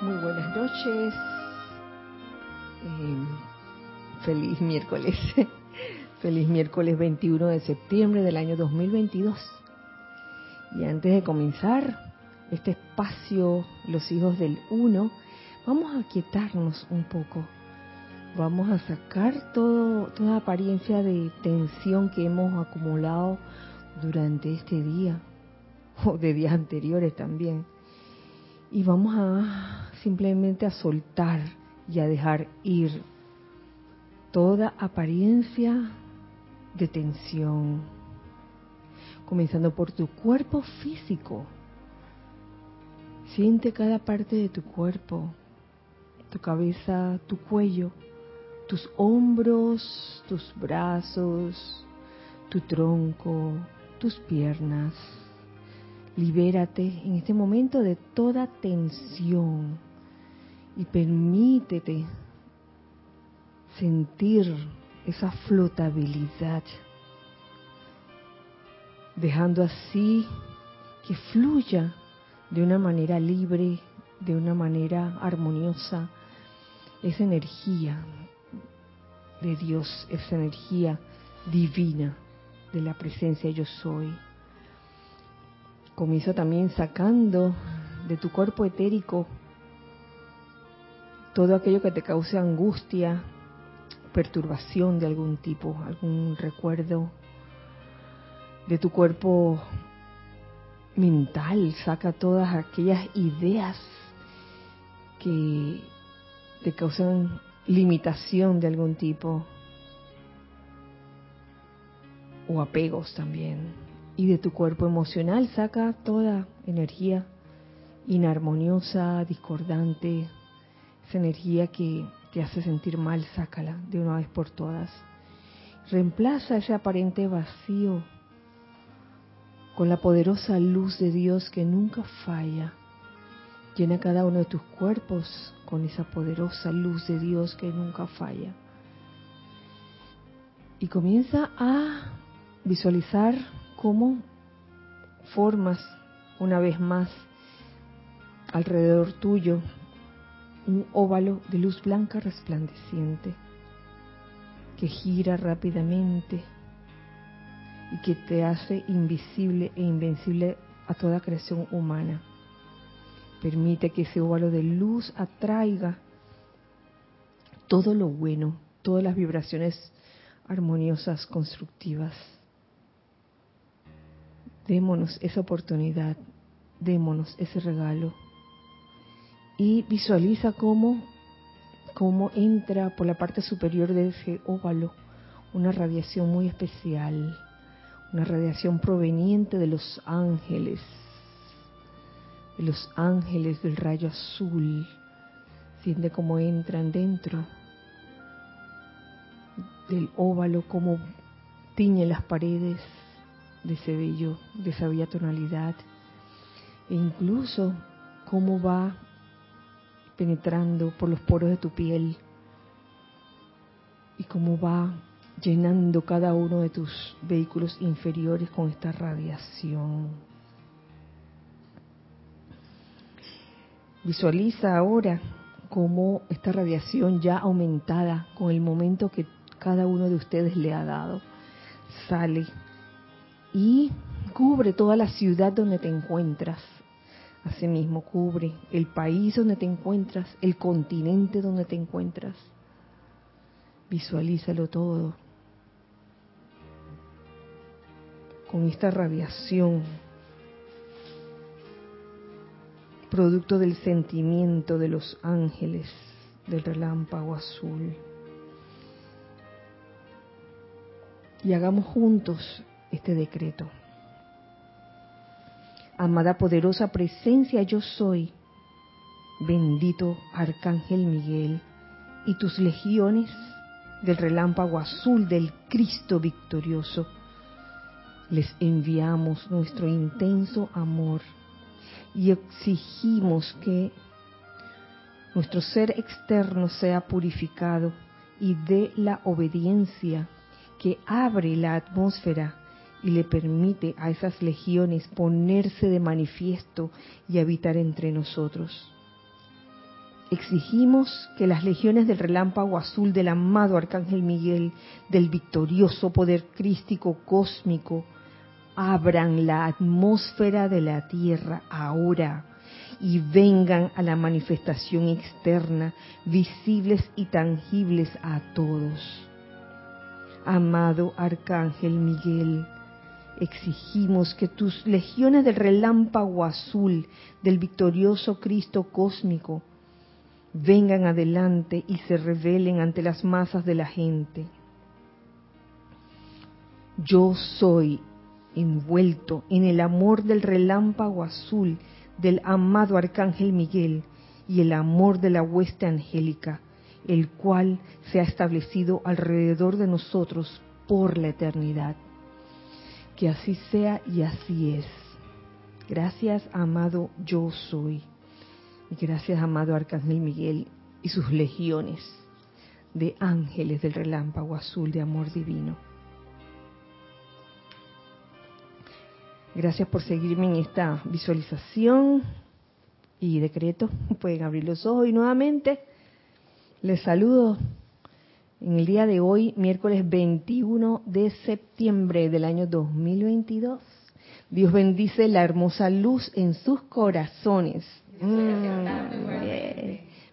Muy buenas noches. Eh, feliz miércoles. feliz miércoles 21 de septiembre del año 2022. Y antes de comenzar este espacio, los hijos del uno, vamos a quietarnos un poco. Vamos a sacar todo, toda apariencia de tensión que hemos acumulado durante este día o de días anteriores también. Y vamos a simplemente a soltar y a dejar ir toda apariencia de tensión, comenzando por tu cuerpo físico. Siente cada parte de tu cuerpo, tu cabeza, tu cuello, tus hombros, tus brazos, tu tronco, tus piernas. Libérate en este momento de toda tensión y permítete sentir esa flotabilidad, dejando así que fluya de una manera libre, de una manera armoniosa, esa energía de Dios, esa energía divina de la presencia yo soy. Comienzo también sacando de tu cuerpo etérico todo aquello que te cause angustia, perturbación de algún tipo, algún recuerdo de tu cuerpo mental, saca todas aquellas ideas que te causan limitación de algún tipo o apegos también. Y de tu cuerpo emocional saca toda energía inarmoniosa, discordante, esa energía que te hace sentir mal, sácala de una vez por todas. Reemplaza ese aparente vacío con la poderosa luz de Dios que nunca falla. Llena cada uno de tus cuerpos con esa poderosa luz de Dios que nunca falla. Y comienza a visualizar cómo formas una vez más alrededor tuyo un óvalo de luz blanca resplandeciente que gira rápidamente y que te hace invisible e invencible a toda creación humana. Permite que ese óvalo de luz atraiga todo lo bueno, todas las vibraciones armoniosas, constructivas. Démonos esa oportunidad, démonos ese regalo y visualiza cómo, cómo entra por la parte superior de ese óvalo una radiación muy especial, una radiación proveniente de los ángeles, de los ángeles del rayo azul. Siente cómo entran dentro del óvalo, cómo tiñe las paredes de ese bello, de esa bella tonalidad, e incluso cómo va penetrando por los poros de tu piel y cómo va llenando cada uno de tus vehículos inferiores con esta radiación. Visualiza ahora cómo esta radiación ya aumentada con el momento que cada uno de ustedes le ha dado sale y cubre toda la ciudad donde te encuentras Asimismo, cubre el país donde te encuentras, el continente donde te encuentras. Visualízalo todo. Con esta radiación, producto del sentimiento de los ángeles del relámpago azul. Y hagamos juntos este decreto amada poderosa presencia yo soy, bendito Arcángel Miguel y tus legiones del relámpago azul del Cristo victorioso, les enviamos nuestro intenso amor y exigimos que nuestro ser externo sea purificado y dé la obediencia que abre la atmósfera y le permite a esas legiones ponerse de manifiesto y habitar entre nosotros. exigimos que las legiones del relámpago azul del amado Arcángel Miguel, del victorioso poder crístico cósmico, abran la atmósfera de la Tierra ahora y vengan a la manifestación externa, visibles y tangibles a todos. Amado Arcángel Miguel, exigimos que tus legiones del relámpago azul del victorioso Cristo cósmico vengan adelante y se revelen ante las masas de la gente. Yo soy envuelto en el amor del relámpago azul del amado Arcángel Miguel y el amor de la hueste angélica, el cual se ha establecido alrededor de nosotros por la eternidad. Que así sea y así es. Gracias, amado yo soy. Y gracias, amado Arcángel Miguel y sus legiones de ángeles del relámpago azul de amor divino. Gracias por seguirme en esta visualización y decreto. Pueden abrir los ojos y nuevamente les saludo en el día de hoy, miércoles 21 de septiembre del año 2022. Dios bendice la hermosa luz en sus corazones. Mm,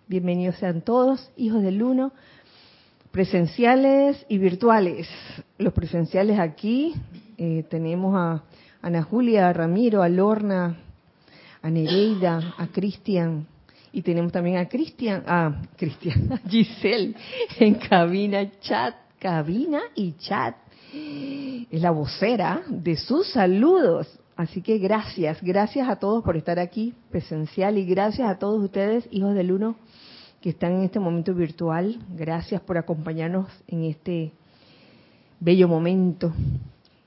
Bienvenidos sean todos, hijos del uno, presenciales y virtuales. Los presenciales aquí eh, tenemos a Ana Julia, a Ramiro, a Lorna, a Nereida, a Cristian, y tenemos también a Cristian, a Cristian, Giselle en cabina chat, cabina y chat. Es la vocera de sus saludos. Así que gracias, gracias a todos por estar aquí presencial y gracias a todos ustedes, hijos del uno, que están en este momento virtual. Gracias por acompañarnos en este bello momento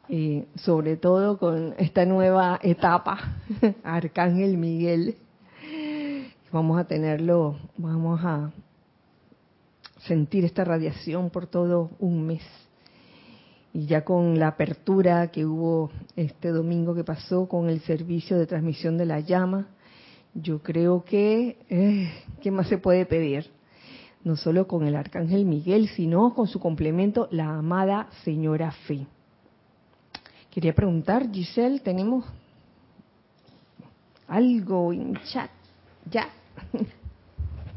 y sobre todo con esta nueva etapa, Arcángel Miguel. Vamos a tenerlo, vamos a sentir esta radiación por todo un mes. Y ya con la apertura que hubo este domingo que pasó con el servicio de transmisión de la llama, yo creo que, eh, ¿qué más se puede pedir? No solo con el Arcángel Miguel, sino con su complemento, la amada Señora Fe. Quería preguntar, Giselle, ¿tenemos algo en chat? Ya.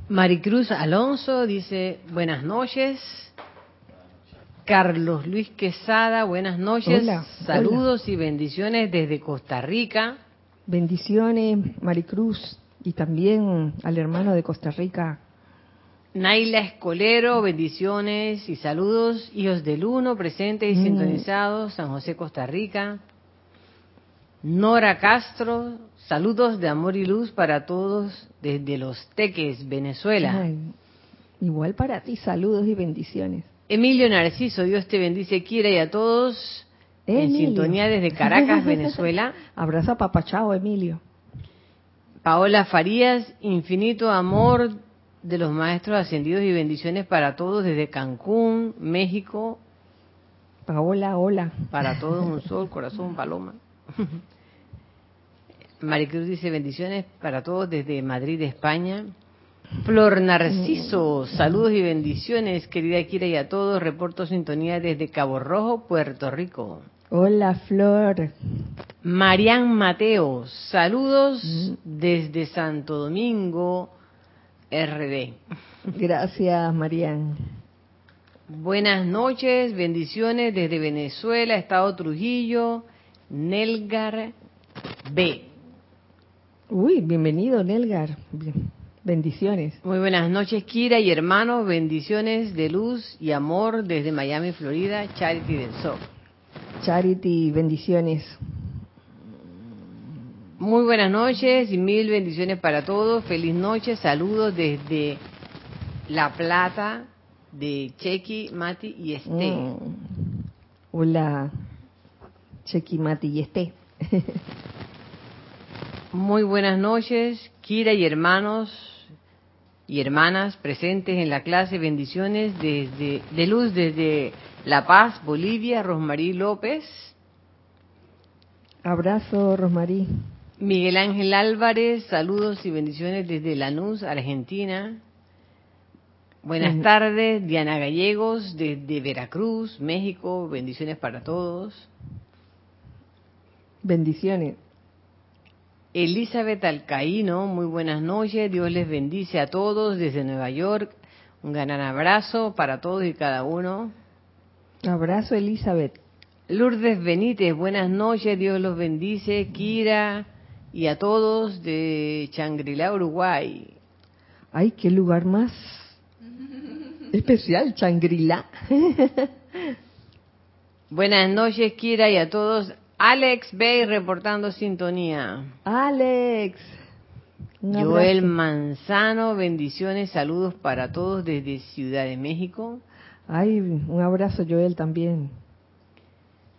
Maricruz Alonso dice, buenas noches. Carlos Luis Quesada, buenas noches. Saludos y bendiciones desde Costa Rica. Bendiciones, Maricruz, y también al hermano de Costa Rica, Naila Escolero, bendiciones y saludos, hijos del uno, presentes y mm. sintonizados, San José, Costa Rica. Nora Castro, saludos de amor y luz para todos desde Los Teques, Venezuela. igual para ti, saludos y bendiciones. Emilio Narciso, Dios te bendice, quiera y a todos en sintonía desde Caracas, Venezuela. Abrazo a papachao, Emilio. Paola Farías, infinito amor de los maestros ascendidos y bendiciones para todos desde Cancún, México. Paola, hola. Para todos un sol, corazón, paloma. Maricruz dice bendiciones para todos desde Madrid, España. Flor Narciso, saludos y bendiciones, querida Kira y a todos. Reporto sintonía desde Cabo Rojo, Puerto Rico. Hola, Flor. Marian Mateo, saludos mm. desde Santo Domingo, RD. Gracias, Marian. Buenas noches, bendiciones desde Venezuela, Estado Trujillo, Nelgar B. Uy, bienvenido, Nelgar. Bendiciones. Muy buenas noches, Kira y hermanos. Bendiciones de luz y amor desde Miami, Florida. Charity del Sol. Charity, bendiciones. Muy buenas noches y mil bendiciones para todos. Feliz noche. Saludos desde La Plata de Chequi, Mati y Esté. Mm. Hola, Y Esté. Muy buenas noches, Kira y hermanos y hermanas presentes en la clase. Bendiciones desde, de luz desde La Paz, Bolivia, Rosmarí López. Abrazo, Rosmarí. Miguel Ángel Álvarez, saludos y bendiciones desde Lanús, Argentina. Buenas tardes, Diana Gallegos desde Veracruz, México, bendiciones para todos. Bendiciones. Elizabeth Alcaíno, muy buenas noches, Dios les bendice a todos desde Nueva York. Un gran abrazo para todos y cada uno. Abrazo, Elizabeth. Lourdes Benítez, buenas noches, Dios los bendice. Kira y a todos de Changrila, Uruguay. Ay, qué lugar más especial, Changrila. buenas noches, Kira, y a todos. Alex Bay reportando sintonía. Alex. Joel Manzano, bendiciones, saludos para todos desde Ciudad de México. Ay, un abrazo Joel también.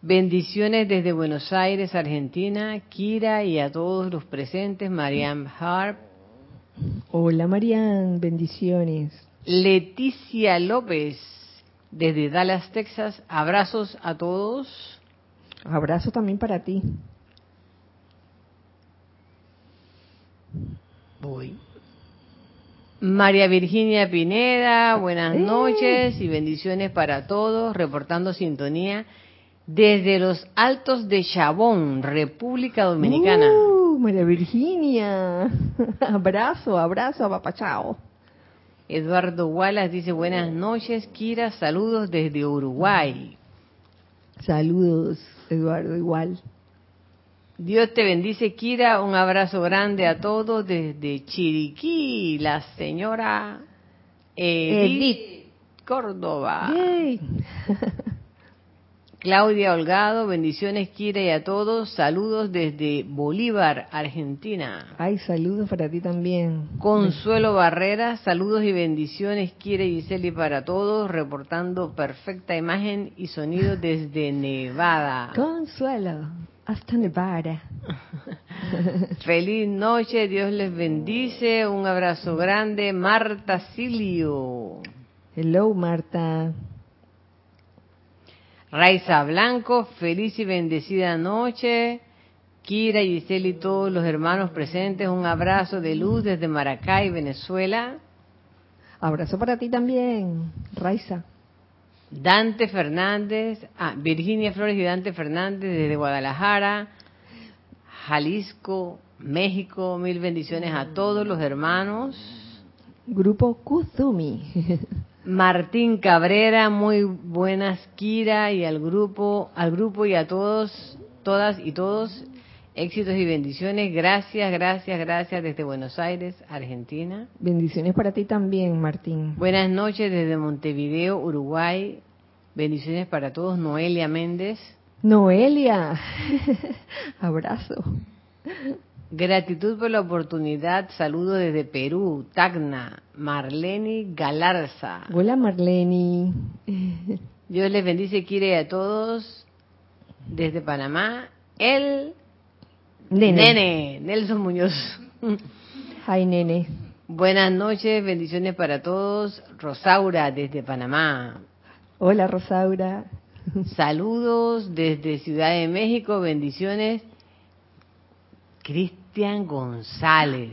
Bendiciones desde Buenos Aires, Argentina, Kira y a todos los presentes, Marianne Harp. Hola Marianne, bendiciones. Leticia López, desde Dallas, Texas, abrazos a todos. Abrazo también para ti. Voy. María Virginia Pineda, buenas noches y bendiciones para todos, reportando sintonía desde los Altos de Chabón, República Dominicana. Uh, María Virginia, abrazo, abrazo, papachao. Eduardo Wallace dice buenas noches, Kira, saludos desde Uruguay. Saludos, Eduardo, igual. Dios te bendice, Kira. Un abrazo grande a todos desde Chiriquí, la señora Edith, Córdoba. Claudia Holgado, bendiciones, Kira, y a todos. Saludos desde Bolívar, Argentina. Ay, saludos para ti también. Consuelo Barrera, saludos y bendiciones, Kira y Giseli, para todos. Reportando perfecta imagen y sonido desde Nevada. Consuelo, hasta Nevada. Feliz noche, Dios les bendice. Un abrazo grande, Marta Silio. Hello, Marta. Raiza Blanco, feliz y bendecida noche. Kira, Giselle y todos los hermanos presentes, un abrazo de luz desde Maracay, Venezuela. Abrazo para ti también, Raiza. Dante Fernández, ah, Virginia Flores y Dante Fernández desde Guadalajara, Jalisco, México. Mil bendiciones a todos los hermanos. Grupo Kuzumi. Martín Cabrera, muy buenas Kira y al grupo, al grupo y a todos, todas y todos, éxitos y bendiciones. Gracias, gracias, gracias desde Buenos Aires, Argentina. Bendiciones para ti también, Martín. Buenas noches desde Montevideo, Uruguay. Bendiciones para todos, Noelia Méndez. Noelia, abrazo. Gratitud por la oportunidad. Saludo desde Perú, Tacna, Marleni Galarza. Hola Marleni. Dios les bendice, quiere a todos. Desde Panamá, el nene, nene Nelson Muñoz. Ay, nene. Buenas noches, bendiciones para todos. Rosaura desde Panamá. Hola Rosaura. Saludos desde Ciudad de México, bendiciones. Cristian González.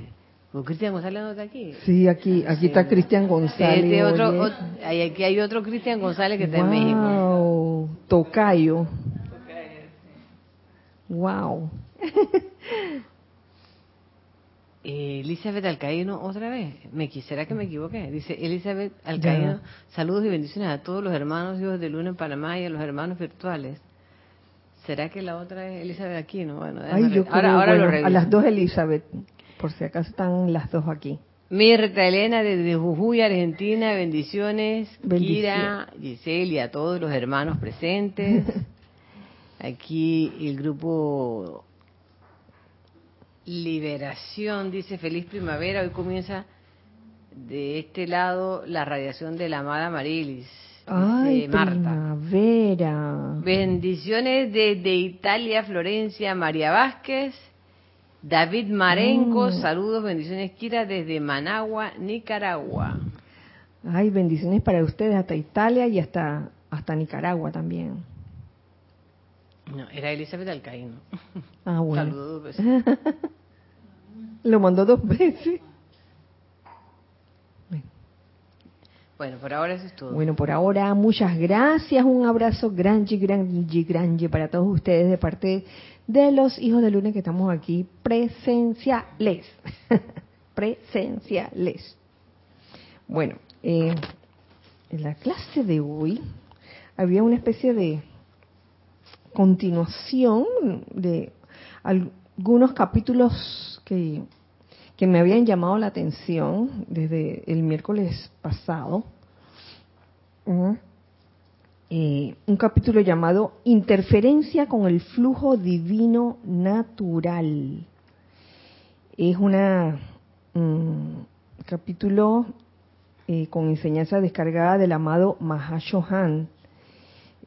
Cristian González no está aquí? Sí, aquí, aquí está Cristian González. Sí, otro, otro, aquí hay otro Cristian González que está en México. Tocayo. Wow. Elizabeth Alcaíno, otra vez. Me quisiera que me equivoqué. Dice Elizabeth Alcaíno, saludos y bendiciones a todos los hermanos Dios de Luna en Panamá y a los hermanos virtuales. ¿Será que la otra es Elizabeth Aquino? Bueno, Ay, yo ahora, ahora lo A las dos Elizabeth, por si acaso están las dos aquí. Mirta Elena desde Jujuy, Argentina, bendiciones. Kira, Giselle y a todos los hermanos presentes. Aquí el grupo Liberación dice feliz primavera. Hoy comienza de este lado la radiación de la amada Marilis. Ay, primavera. Bendiciones desde Italia, Florencia, María Vázquez. David Marenco, Mm. saludos, bendiciones, Kira, desde Managua, Nicaragua. Ay, bendiciones para ustedes hasta Italia y hasta hasta Nicaragua también. No, era Elizabeth Alcaíno. Ah, bueno. Saludos. pues. Lo mandó dos veces. Bueno, por ahora eso es todo. Bueno, por ahora muchas gracias, un abrazo grande, grande, grande para todos ustedes de parte de los hijos de lunes que estamos aquí presenciales. presenciales. Bueno, eh, en la clase de hoy había una especie de continuación de algunos capítulos que, que me habían llamado la atención desde el miércoles pasado. Eh, un capítulo llamado Interferencia con el flujo divino natural. Es una un capítulo eh, con enseñanza descargada del amado Mahashohan,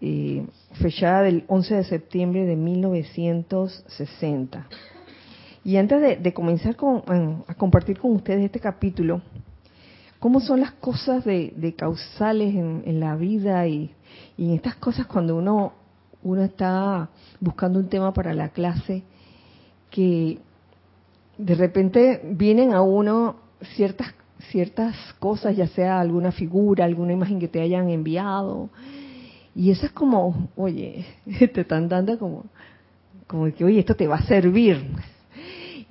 eh, fechada del 11 de septiembre de 1960. Y antes de, comenzar a compartir con ustedes este capítulo, cómo son las cosas de, causales en, la vida y, y, en estas cosas cuando uno, uno está buscando un tema para la clase, que de repente vienen a uno ciertas ciertas cosas, ya sea alguna figura, alguna imagen que te hayan enviado, y eso es como, oye, te están dando como, como que, oye, esto te va a servir.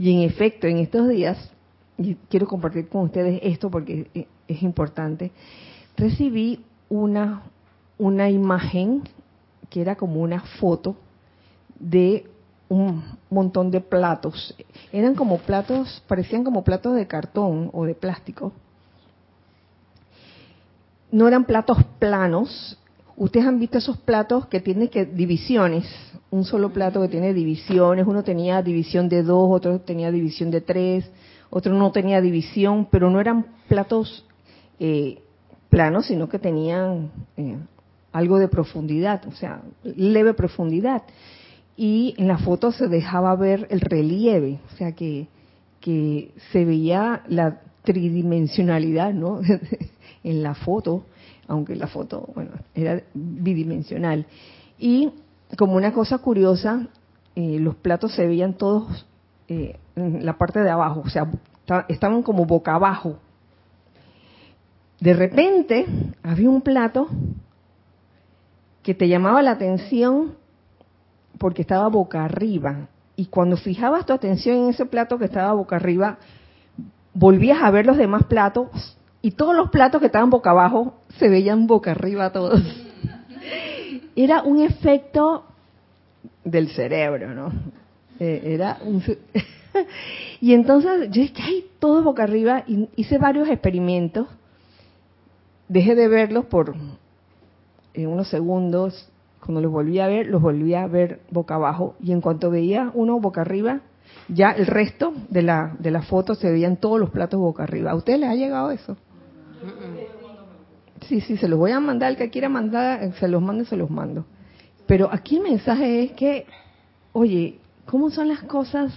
Y en efecto, en estos días, y quiero compartir con ustedes esto porque es importante, recibí una, una imagen que era como una foto de un montón de platos. Eran como platos, parecían como platos de cartón o de plástico. No eran platos planos, Ustedes han visto esos platos que tienen que divisiones, un solo plato que tiene divisiones, uno tenía división de dos, otro tenía división de tres, otro no tenía división, pero no eran platos eh, planos, sino que tenían eh, algo de profundidad, o sea, leve profundidad. Y en la foto se dejaba ver el relieve, o sea que, se veía la tridimensionalidad, ¿no? en la foto aunque la foto, bueno, era bidimensional. Y como una cosa curiosa, eh, los platos se veían todos eh, en la parte de abajo, o sea, estaban como boca abajo. De repente había un plato que te llamaba la atención porque estaba boca arriba. Y cuando fijabas tu atención en ese plato que estaba boca arriba, volvías a ver los demás platos y todos los platos que estaban boca abajo se veían boca arriba todos. Era un efecto del cerebro, ¿no? Eh, era un... y entonces yo dije, ay, todo boca arriba, y hice varios experimentos. Dejé de verlos por en unos segundos. Cuando los volví a ver, los volví a ver boca abajo. Y en cuanto veía uno boca arriba, ya el resto de la, de la foto se veían todos los platos boca arriba. ¿A usted le ha llegado eso? Sí, sí, se los voy a mandar. El que quiera mandar, se los mando, se los mando. Pero aquí el mensaje es que, oye, ¿cómo son las cosas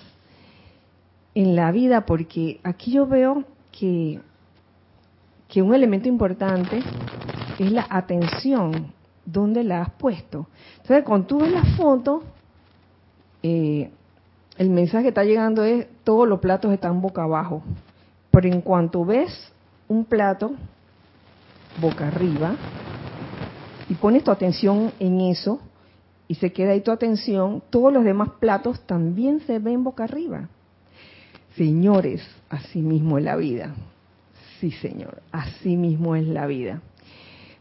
en la vida? Porque aquí yo veo que, que un elemento importante es la atención. ¿Dónde la has puesto? Entonces, cuando tú ves la foto, eh, el mensaje que está llegando es todos los platos están boca abajo. Pero en cuanto ves un plato boca arriba y pones tu atención en eso y se queda ahí tu atención, todos los demás platos también se ven boca arriba. Señores, así mismo es la vida. Sí, Señor, así mismo es la vida.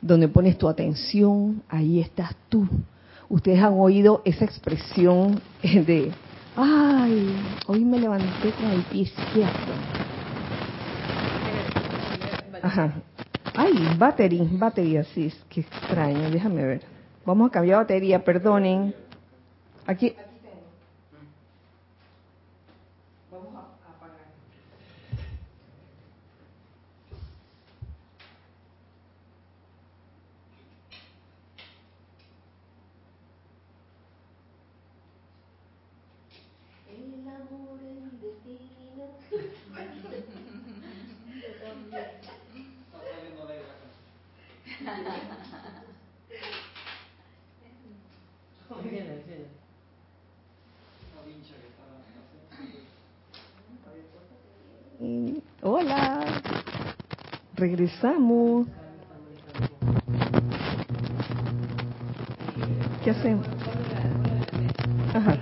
Donde pones tu atención, ahí estás tú. Ustedes han oído esa expresión de, ay, hoy me levanté con el pie izquierdo Ajá. Ay, battery, battery así, qué extraño, déjame ver. Vamos a cambiar batería, perdonen. Aquí, Regresamos. ¿Qué hacemos? Ajá.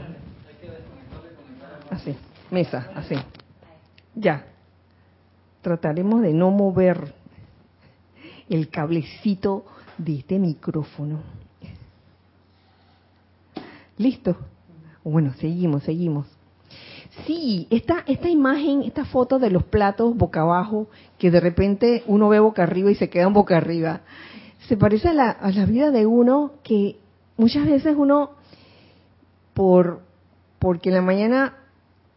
Así. Mesa, así. Ya. Trataremos de no mover el cablecito de este micrófono. ¿Listo? Bueno, seguimos, seguimos. Sí, esta, esta imagen, esta foto de los platos boca abajo, que de repente uno ve boca arriba y se quedan boca arriba, se parece a la, a la vida de uno que muchas veces uno, por porque en la mañana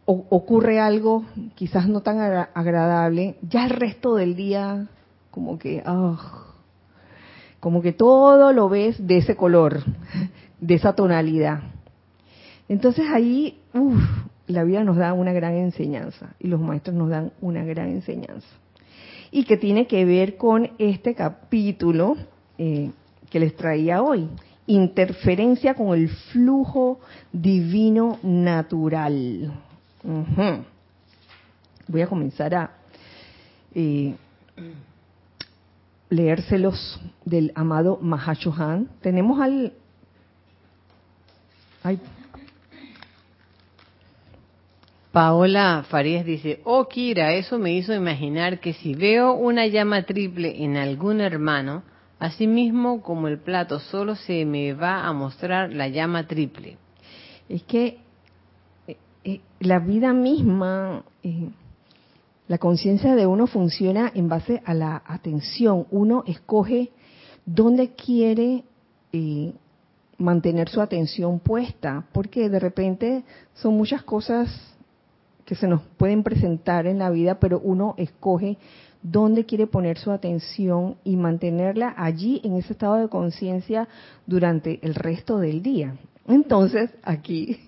ocurre algo quizás no tan agradable, ya el resto del día como que, ah, como que todo lo ves de ese color, de esa tonalidad. Entonces ahí, uff, la vida nos da una gran enseñanza y los maestros nos dan una gran enseñanza. Y que tiene que ver con este capítulo eh, que les traía hoy, interferencia con el flujo divino natural. Voy a comenzar a eh, leérselos del amado Mahashohan. Tenemos al... Paola Farías dice, oh Kira, eso me hizo imaginar que si veo una llama triple en algún hermano, asimismo como el plato solo se me va a mostrar la llama triple. Es que eh, eh, la vida misma, eh, la conciencia de uno funciona en base a la atención. Uno escoge dónde quiere mantener su atención puesta, porque de repente son muchas cosas que se nos pueden presentar en la vida, pero uno escoge dónde quiere poner su atención y mantenerla allí en ese estado de conciencia durante el resto del día. Entonces, aquí,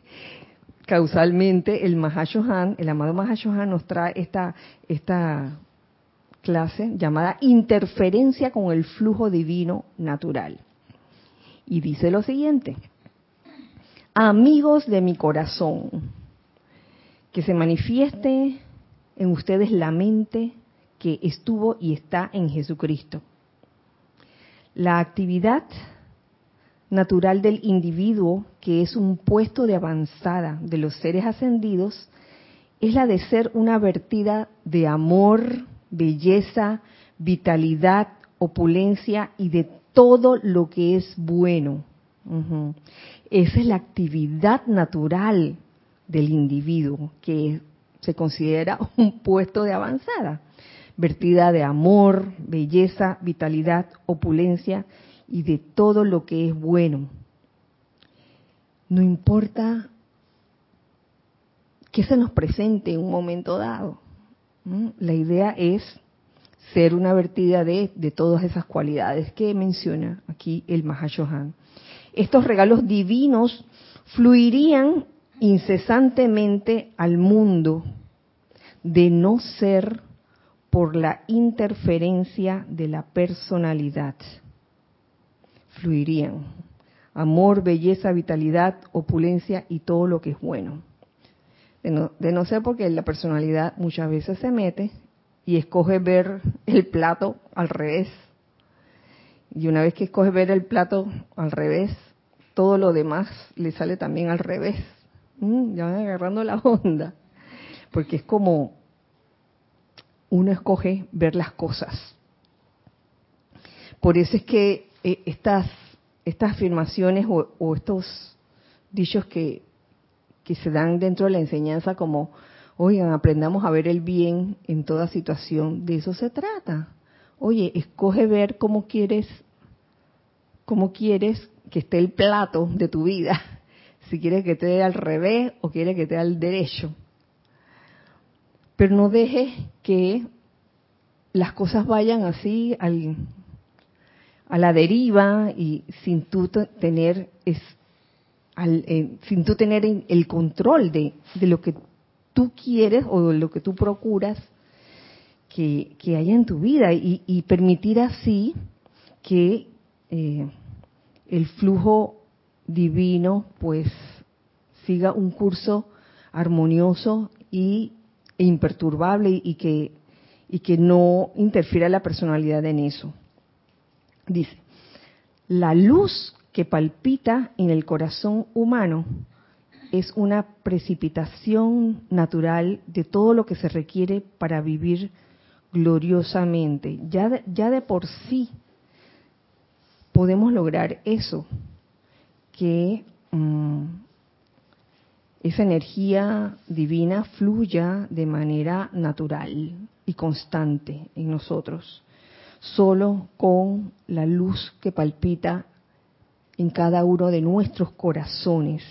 causalmente, el Mahashohan, el amado Mahashohan nos trae esta, esta clase llamada interferencia con el flujo divino natural. Y dice lo siguiente, amigos de mi corazón, que se manifieste en ustedes la mente que estuvo y está en Jesucristo. La actividad natural del individuo, que es un puesto de avanzada de los seres ascendidos, es la de ser una vertida de amor, belleza, vitalidad, opulencia y de todo lo que es bueno. Esa es la actividad natural del individuo, que se considera un puesto de avanzada, vertida de amor, belleza, vitalidad, opulencia y de todo lo que es bueno. No importa que se nos presente en un momento dado. La idea es ser una vertida de, de, todas esas cualidades que menciona aquí el Mahashohan. Estos regalos divinos fluirían incesantemente al mundo de no ser por la interferencia de la personalidad. Fluirían amor, belleza, vitalidad, opulencia y todo lo que es bueno. De no, de no ser porque la personalidad muchas veces se mete y escoge ver el plato al revés. Y una vez que escoge ver el plato al revés, todo lo demás le sale también al revés. Mm, ya van agarrando la onda. Porque es como uno escoge ver las cosas. Por eso es que eh, estas, estas afirmaciones o, estos dichos que, que se dan dentro de la enseñanza como, oigan, aprendamos a ver el bien en toda situación, de eso se trata. Oye, escoge ver cómo quieres, cómo quieres que esté el plato de tu vida si quiere que te dé al revés o quiere que te dé al derecho. Pero no dejes que las cosas vayan así a la deriva y sin tú tener es, eh, sin tú tener el control de, lo que tú quieres o de lo que tú procuras que, haya en tu vida y, permitir así que eh, el flujo divino pues siga un curso armonioso y, e imperturbable y, que y que no interfiera la personalidad en eso. Dice, la luz que palpita en el corazón humano es una precipitación natural de todo lo que se requiere para vivir gloriosamente. Ya de, ya de por sí podemos lograr eso, que mm, esa energía divina fluya de manera natural y constante en nosotros, solo con la luz que palpita en cada uno de nuestros corazones.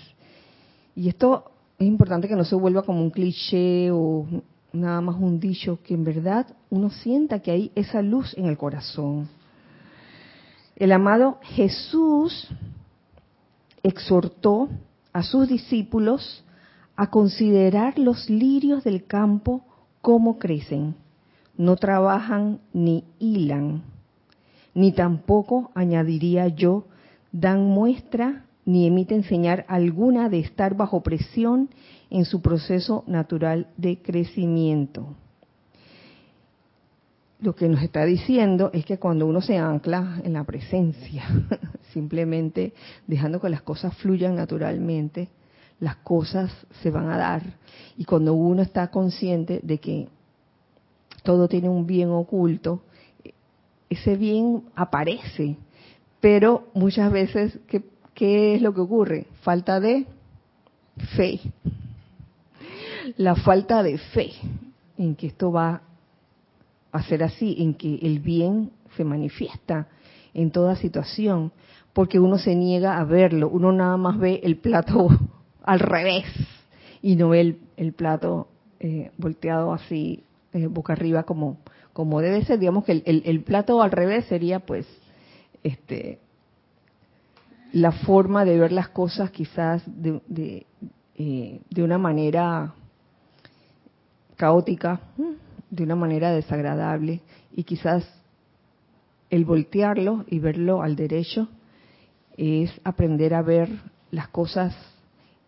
Y esto es importante que no se vuelva como un cliché o nada más un dicho, que en verdad uno sienta que hay esa luz en el corazón. El amado Jesús exhortó a sus discípulos a considerar los lirios del campo como crecen. No trabajan ni hilan, ni tampoco, añadiría yo, dan muestra ni emiten señal alguna de estar bajo presión en su proceso natural de crecimiento. Lo que nos está diciendo es que cuando uno se ancla en la presencia, simplemente dejando que las cosas fluyan naturalmente, las cosas se van a dar. Y cuando uno está consciente de que todo tiene un bien oculto, ese bien aparece. Pero muchas veces, ¿qué, es lo que ocurre? Falta de fe. La falta de fe en que esto va a ser así, en que el bien se manifiesta en toda situación, porque uno se niega a verlo, uno nada más ve el plato al revés y no ve el, plato eh, volteado así, eh, boca arriba como, como debe ser. Digamos que el, el, plato al revés sería pues este la forma de ver las cosas quizás de, de, eh, de una manera caótica, de una manera desagradable y quizás el voltearlo y verlo al derecho es aprender a ver las cosas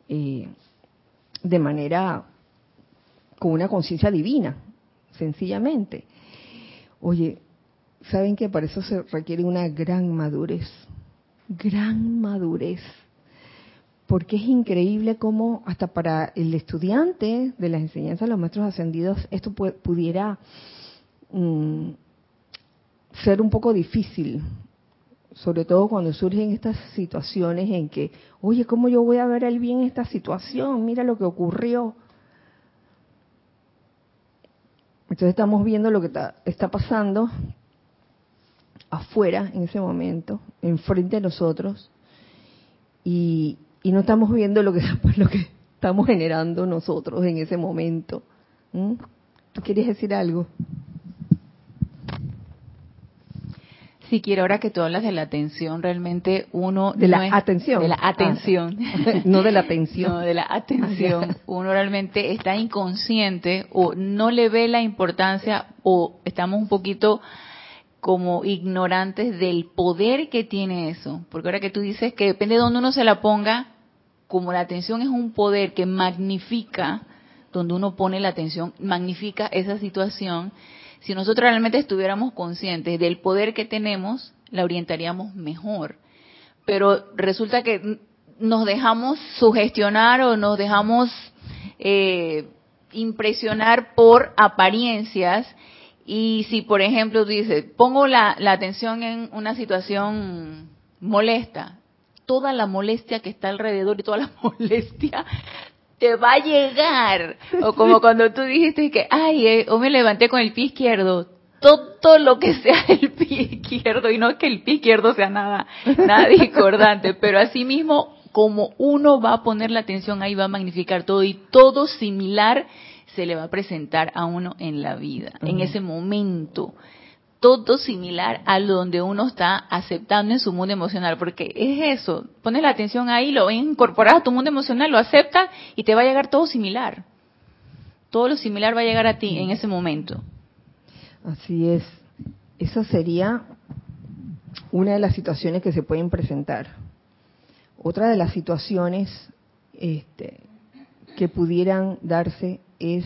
eh, de manera con una conciencia divina, sencillamente. Oye, ¿saben que para eso se requiere una gran madurez? Gran madurez. Porque es increíble cómo hasta para el estudiante de las enseñanzas de los maestros ascendidos esto pudiera mm, ser un poco difícil, sobre todo cuando surgen estas situaciones en que, oye, ¿cómo yo voy a ver el bien en esta situación? Mira lo que ocurrió. Entonces estamos viendo lo que está, pasando afuera en ese momento, enfrente de nosotros, y, no estamos viendo lo que, lo que estamos generando nosotros en ese momento. ¿Mm? ¿Tú quieres decir algo? Si quiero ahora que tú hablas de la atención, realmente uno... De la atención. De la atención. Ah, no de la atención. no, de la atención. uno realmente está inconsciente o no le ve la importancia o estamos un poquito como ignorantes del poder que tiene eso. Porque ahora que tú dices que depende de dónde uno se la ponga, como la atención es un poder que magnifica, donde uno pone la atención, magnifica esa situación, si nosotros realmente estuviéramos conscientes del poder que tenemos, la orientaríamos mejor. Pero resulta que nos dejamos sugestionar o nos dejamos eh, impresionar por apariencias y si, por ejemplo, tú dices, pongo la, la, atención en una situación molesta, toda la molestia que está alrededor y toda la molestia te va a llegar. O como cuando tú dijiste que, ay, eh, o me levanté con el pie izquierdo. Todo lo que sea el pie izquierdo, y no es que el pie izquierdo sea nada, nada discordante, pero así mismo, como uno va a poner la atención ahí, va a magnificar todo, y todo similar se le va a presentar a uno en la vida, en ese momento todo similar a lo donde uno está aceptando en su mundo emocional, porque es eso, pones la atención ahí, lo incorporas a tu mundo emocional, lo aceptas y te va a llegar todo similar. Todo lo similar va a llegar a ti en ese momento. Así es. Esa sería una de las situaciones que se pueden presentar. Otra de las situaciones este, que pudieran darse es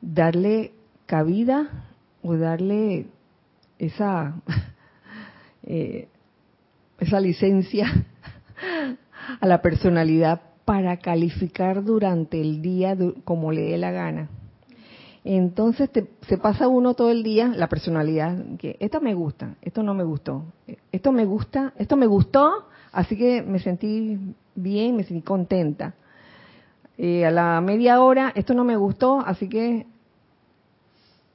darle cabida o darle esa eh, esa licencia a la personalidad para calificar durante el día como le dé la gana. Entonces se pasa uno todo el día la personalidad que esto me gusta, esto no me gustó, esto me gusta, esto me gustó, así que me sentí bien, me sentí contenta. Eh, a la media hora esto no me gustó, así que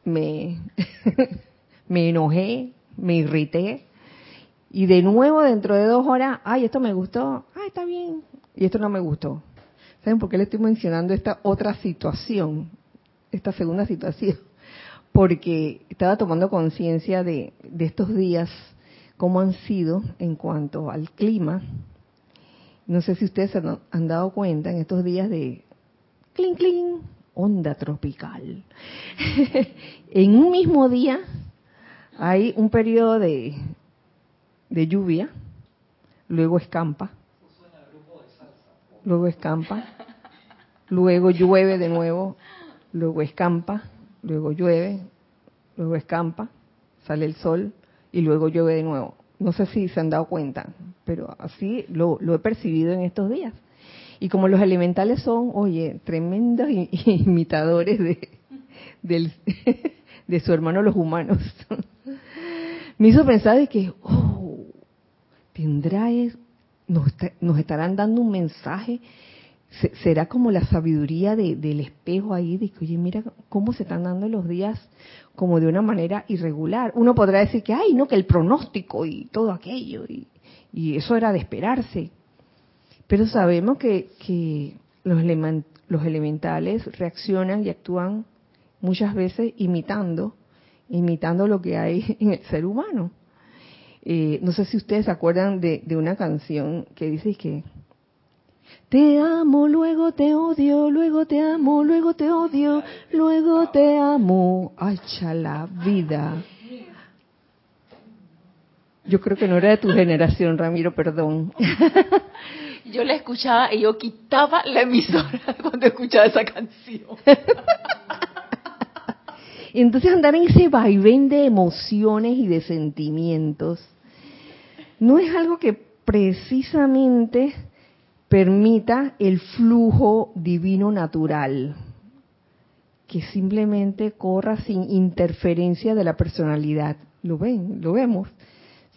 me me enojé, me irrité y de nuevo dentro de dos horas, ay esto me gustó, ay está bien y esto no me gustó. ¿Saben por qué le estoy mencionando esta otra situación? esta segunda situación, porque estaba tomando conciencia de, estos días, cómo han sido en cuanto al clima. No sé si ustedes han, han dado cuenta en estos días de clink clink, onda tropical. en un mismo día hay un periodo de, de lluvia, luego escampa, luego escampa, luego llueve de nuevo, luego escampa, luego llueve, luego escampa, sale el sol y luego llueve de nuevo. No sé si se han dado cuenta, pero así lo, he percibido en estos días. Y como los elementales son, oye, tremendos imitadores de, de su hermano los humanos, me hizo pensar de que, oh, tendrá, nos, nos estarán dando un mensaje será como la sabiduría del espejo ahí, de que, oye, mira cómo se están dando los días como de una manera irregular. Uno podrá decir que, ay, no, que el pronóstico y todo aquello, y, eso era de esperarse. Pero sabemos que, que los, los elementales reaccionan y actúan muchas veces imitando, imitando lo que hay en el ser humano. Eh, no sé si ustedes se acuerdan de, de una canción que dice que te amo, luego te odio, luego te amo, luego te odio, luego te amo. Ay, la vida. Yo creo que no era de tu generación, Ramiro, perdón. Yo la escuchaba y yo quitaba la emisora cuando escuchaba esa canción. Y entonces andar en ese vaivén de emociones y de sentimientos no es algo que precisamente permita el flujo divino natural, que simplemente corra sin interferencia de la personalidad. ¿Lo ven? ¿Lo vemos?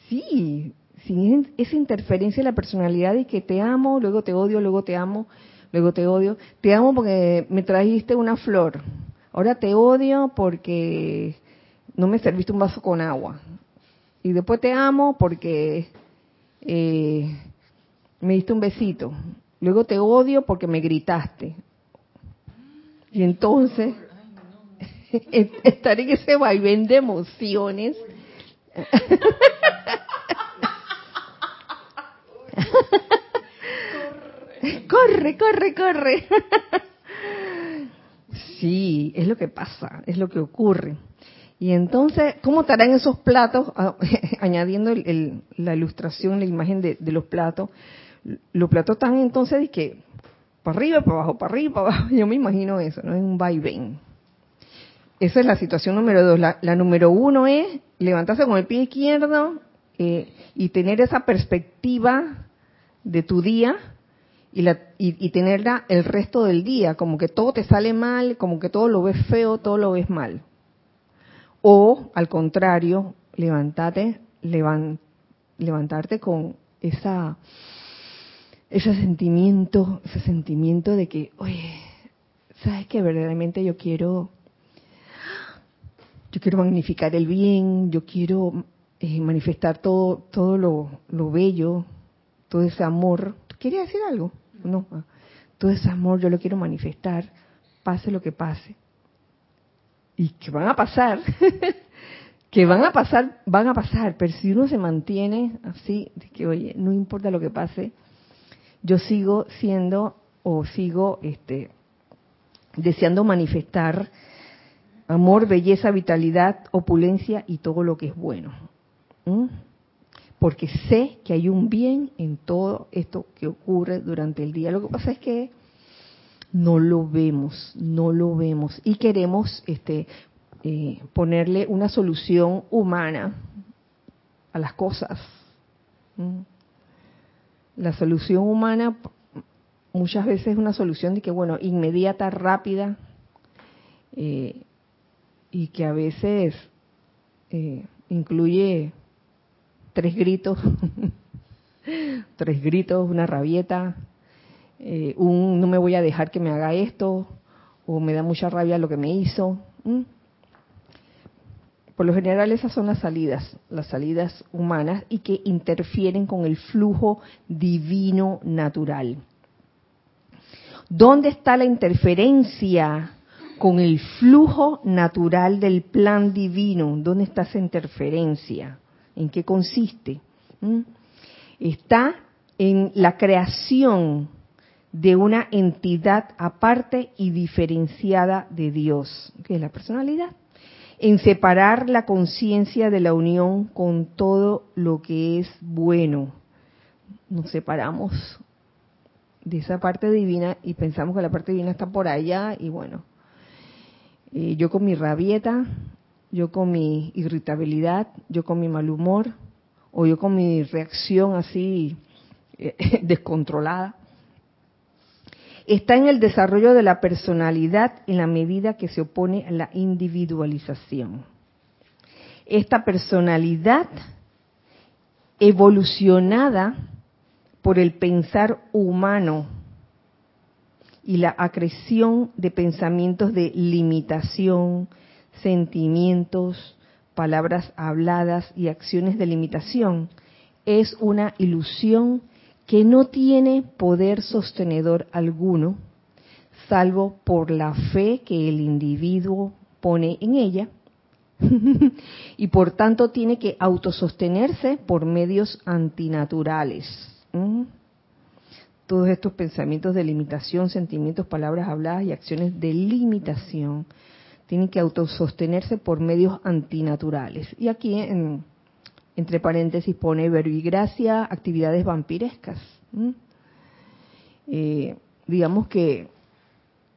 Sí, sin esa interferencia de la personalidad y que te amo, luego te odio, luego te amo, luego te odio. Te amo porque me trajiste una flor. Ahora te odio porque no me serviste un vaso con agua. Y después te amo porque eh, me diste un besito. Luego te odio porque me gritaste. Y entonces, estar en ese vaivén de emociones. corre, corre, corre. sí, es lo que pasa, es lo que ocurre. Y entonces, ¿cómo estarán esos platos? Ah, añadiendo la ilustración, la imagen de los platos los platos están entonces que para arriba, para abajo, para arriba, para abajo. Yo me imagino eso, ¿no? Es un vaivén. Esa es la situación número dos. La, número uno es levantarse con el pie izquierdo eh, y tener esa perspectiva de tu día y, la, y, tenerla el resto del día, como que todo te sale mal, como que todo lo ves feo, todo lo ves mal. O, al contrario, levantarte, levantarte con esa ese sentimiento, ese sentimiento de que, oye, sabes que verdaderamente yo quiero, yo quiero magnificar el bien, yo quiero eh, manifestar todo, todo lo, lo, bello, todo ese amor. ¿Quería decir algo? No, todo ese amor yo lo quiero manifestar, pase lo que pase. Y que van a pasar, que van a pasar, van a pasar, pero si uno se mantiene así, de que, oye, no importa lo que pase, yo sigo siendo o sigo este, deseando manifestar amor, belleza, vitalidad, opulencia y todo lo que es bueno. Porque sé que hay un bien en todo esto que ocurre durante el día. Lo que pasa es que no lo vemos, no lo vemos y queremos este eh, ponerle una solución humana a las cosas. La solución humana muchas veces es una solución de que, bueno, inmediata, rápida, eh, y que a veces eh, incluye tres gritos, tres gritos, una rabieta, eh, un no me voy a dejar que me haga esto, o me da mucha rabia lo que me hizo. Por lo general esas son las salidas, las salidas humanas y que interfieren con el flujo divino natural. ¿Dónde está la interferencia con el flujo natural del plan divino? ¿Dónde está esa interferencia? ¿En qué consiste? ¿Mm? Está en la creación de una entidad aparte y diferenciada de Dios, que es la personalidad, en separar la conciencia de la unión con todo lo que es bueno. Nos separamos de esa parte divina y pensamos que la parte divina está por allá y bueno, eh, yo con mi rabieta, yo con mi irritabilidad, yo con mi mal humor o yo con mi reacción así eh, descontrolada, está en el desarrollo de la personalidad en la medida que se opone a la individualización. Esta personalidad evolucionada por el pensar humano y la acreción de pensamientos de limitación, sentimientos, palabras habladas y acciones de limitación es una ilusión que no tiene poder sostenedor alguno, salvo por la fe que el individuo pone en ella, y por tanto tiene que autosostenerse por medios antinaturales todos estos pensamientos de limitación, sentimientos, palabras habladas y acciones de limitación tienen que autosostenerse por medios antinaturales. Y aquí, entre paréntesis, pone gracia, actividades vampirescas. Eh, digamos que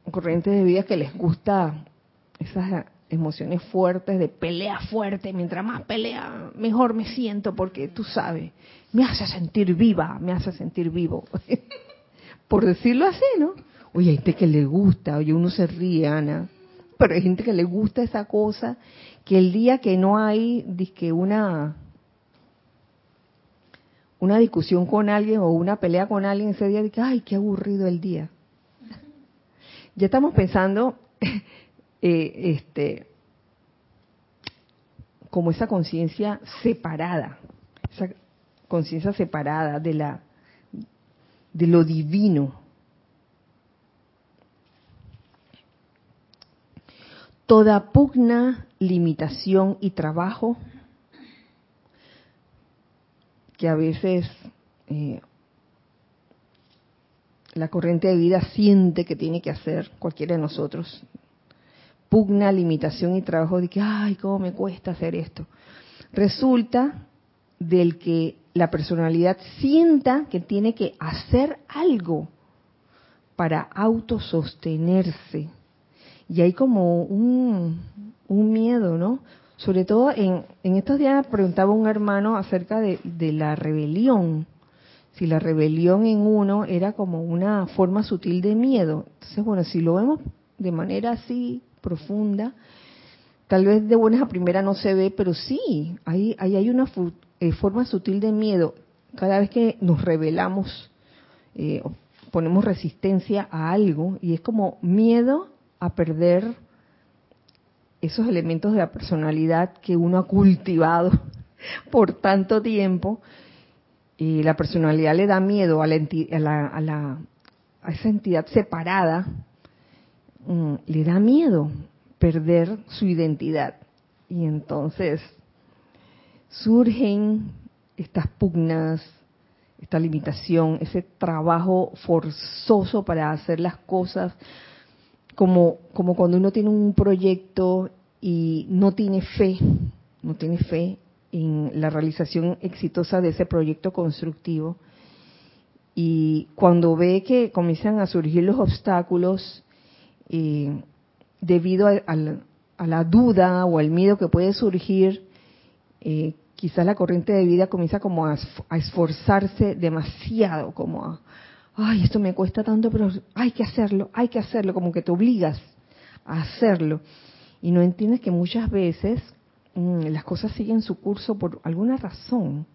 corrientes de vida que les gusta esas emociones fuertes, de pelea fuerte, mientras más pelea, mejor me siento, porque tú sabes, me hace sentir viva, me hace sentir vivo. Por decirlo así, ¿no? Oye, hay gente que le gusta, oye, uno se ríe, Ana, pero hay gente que le gusta esa cosa, que el día que no hay, que una una discusión con alguien o una pelea con alguien ese día, que, ay, qué aburrido el día. Ya estamos pensando eh, este, como esa conciencia separada, esa conciencia separada de la de lo divino. Toda pugna, limitación y trabajo que a veces eh, la corriente de vida siente que tiene que hacer cualquiera de nosotros, pugna, limitación y trabajo de que, ay, cómo me cuesta hacer esto. Resulta del que la personalidad sienta que tiene que hacer algo para autosostenerse. Y hay como un, un miedo, ¿no? Sobre todo en, en estos días preguntaba un hermano acerca de, la rebelión. Si la rebelión en uno era como una forma sutil de miedo. Entonces, bueno, si lo vemos de manera así profunda. Tal vez de buenas a primera no se ve, pero sí, ahí, hay una eh, forma sutil de miedo. Cada vez que nos revelamos, eh, ponemos resistencia a algo y es como miedo a perder esos elementos de la personalidad que uno ha cultivado por tanto tiempo. Y la personalidad le da miedo a, la, a, la, a esa entidad separada Mm, le da miedo perder su identidad. Y entonces surgen estas pugnas, esta limitación, ese trabajo forzoso para hacer las cosas, como, como cuando uno tiene un proyecto y no tiene fe, no tiene fe en la realización exitosa de ese proyecto constructivo. Y cuando ve que comienzan a surgir los obstáculos, debido a, a la duda o al miedo que puede surgir, eh, quizás la corriente de vida comienza como a, a, esforzarse demasiado, como a, ay, esto me cuesta tanto, pero hay que hacerlo, hay que hacerlo, como que te obligas a hacerlo. Y no entiendes que muchas veces mm, las cosas siguen su curso por alguna razón.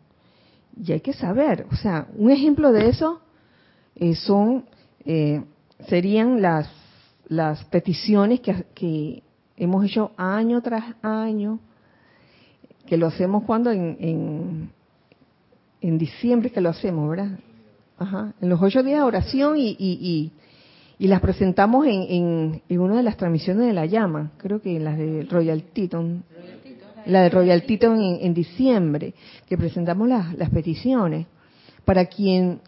Y hay que saber, o sea, un ejemplo de eso eh, son, eh, serían las, las peticiones que, que hemos hecho año tras año, que lo hacemos cuando en, en, en diciembre que lo hacemos, ¿verdad? Ajá, en los ocho días de oración y, y, y, las presentamos en, en, una de las transmisiones de la llama, creo que en las de Royal Teton, la de Royal Teton en, en diciembre, que presentamos las, las peticiones. Para quien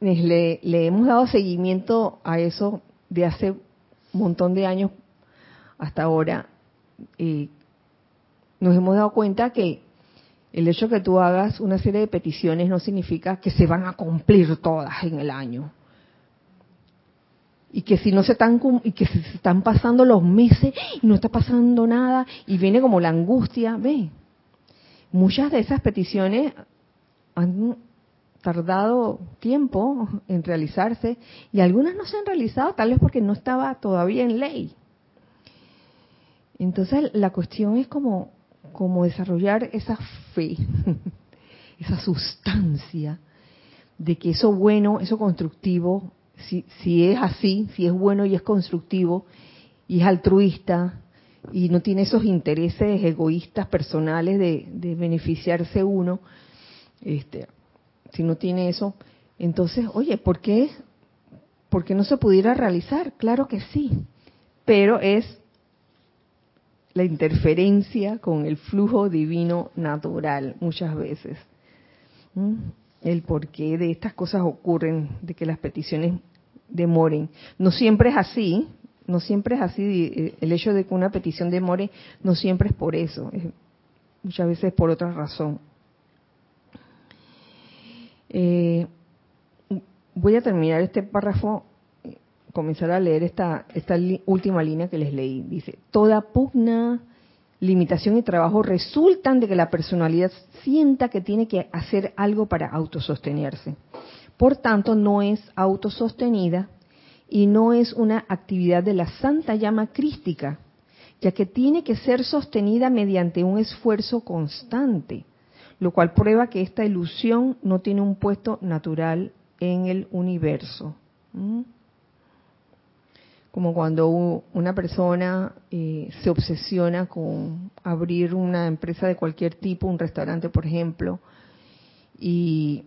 le, le hemos dado seguimiento a eso de hace un montón de años hasta ahora, eh, nos hemos dado cuenta que el hecho que tú hagas una serie de peticiones no significa que se van a cumplir todas en el año. Y que si no se están y que se están pasando los meses y no está pasando nada y viene como la angustia, ve. Muchas de esas peticiones han tardado tiempo en realizarse y algunas no se han realizado tal vez porque no estaba todavía en ley. Entonces la cuestión es como como desarrollar esa fe, esa sustancia de que eso bueno, eso constructivo, si, si es así, si es bueno y es constructivo y es altruista y no tiene esos intereses egoístas personales de, beneficiarse uno, este, si no tiene eso, entonces, oye, ¿por qué, ¿por qué no se pudiera realizar? Claro que sí, pero es la interferencia con el flujo divino natural muchas veces. El porqué de estas cosas ocurren, de que las peticiones demoren. No siempre es así, no siempre es así. Eh, el hecho de que una petición demore no siempre es por eso, muchas veces por otra razón. Eh, voy a terminar este párrafo comenzar a leer esta, esta última línea que les leí. Dice, toda pugna, limitación y trabajo resultan de que la personalidad sienta que tiene que hacer algo para autosostenerse. Por tanto, no es autosostenida y no es una actividad de la santa llama crística, ya que tiene que ser sostenida mediante un esfuerzo constante, lo cual prueba que esta ilusión no tiene un puesto natural en el universo. ¿Mm? Como cuando una persona eh, se obsesiona con abrir una empresa de cualquier tipo, un restaurante, por ejemplo, y,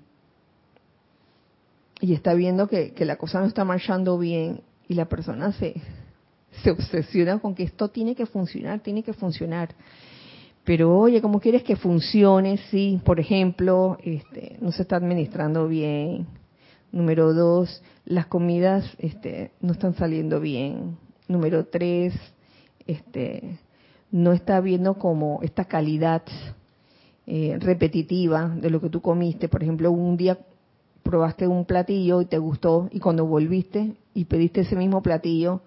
está viendo que, la cosa no está marchando bien y la persona se, se obsesiona con que esto tiene que funcionar, tiene que funcionar. Pero oye, ¿cómo quieres que funcione si, por ejemplo, este, no se está administrando bien, Número dos, las comidas este, no están saliendo bien. Número tres, este, no está viendo como esta calidad eh, repetitiva de lo que tú comiste. Por ejemplo, un día probaste un platillo y te gustó y cuando volviste y pediste ese mismo platillo,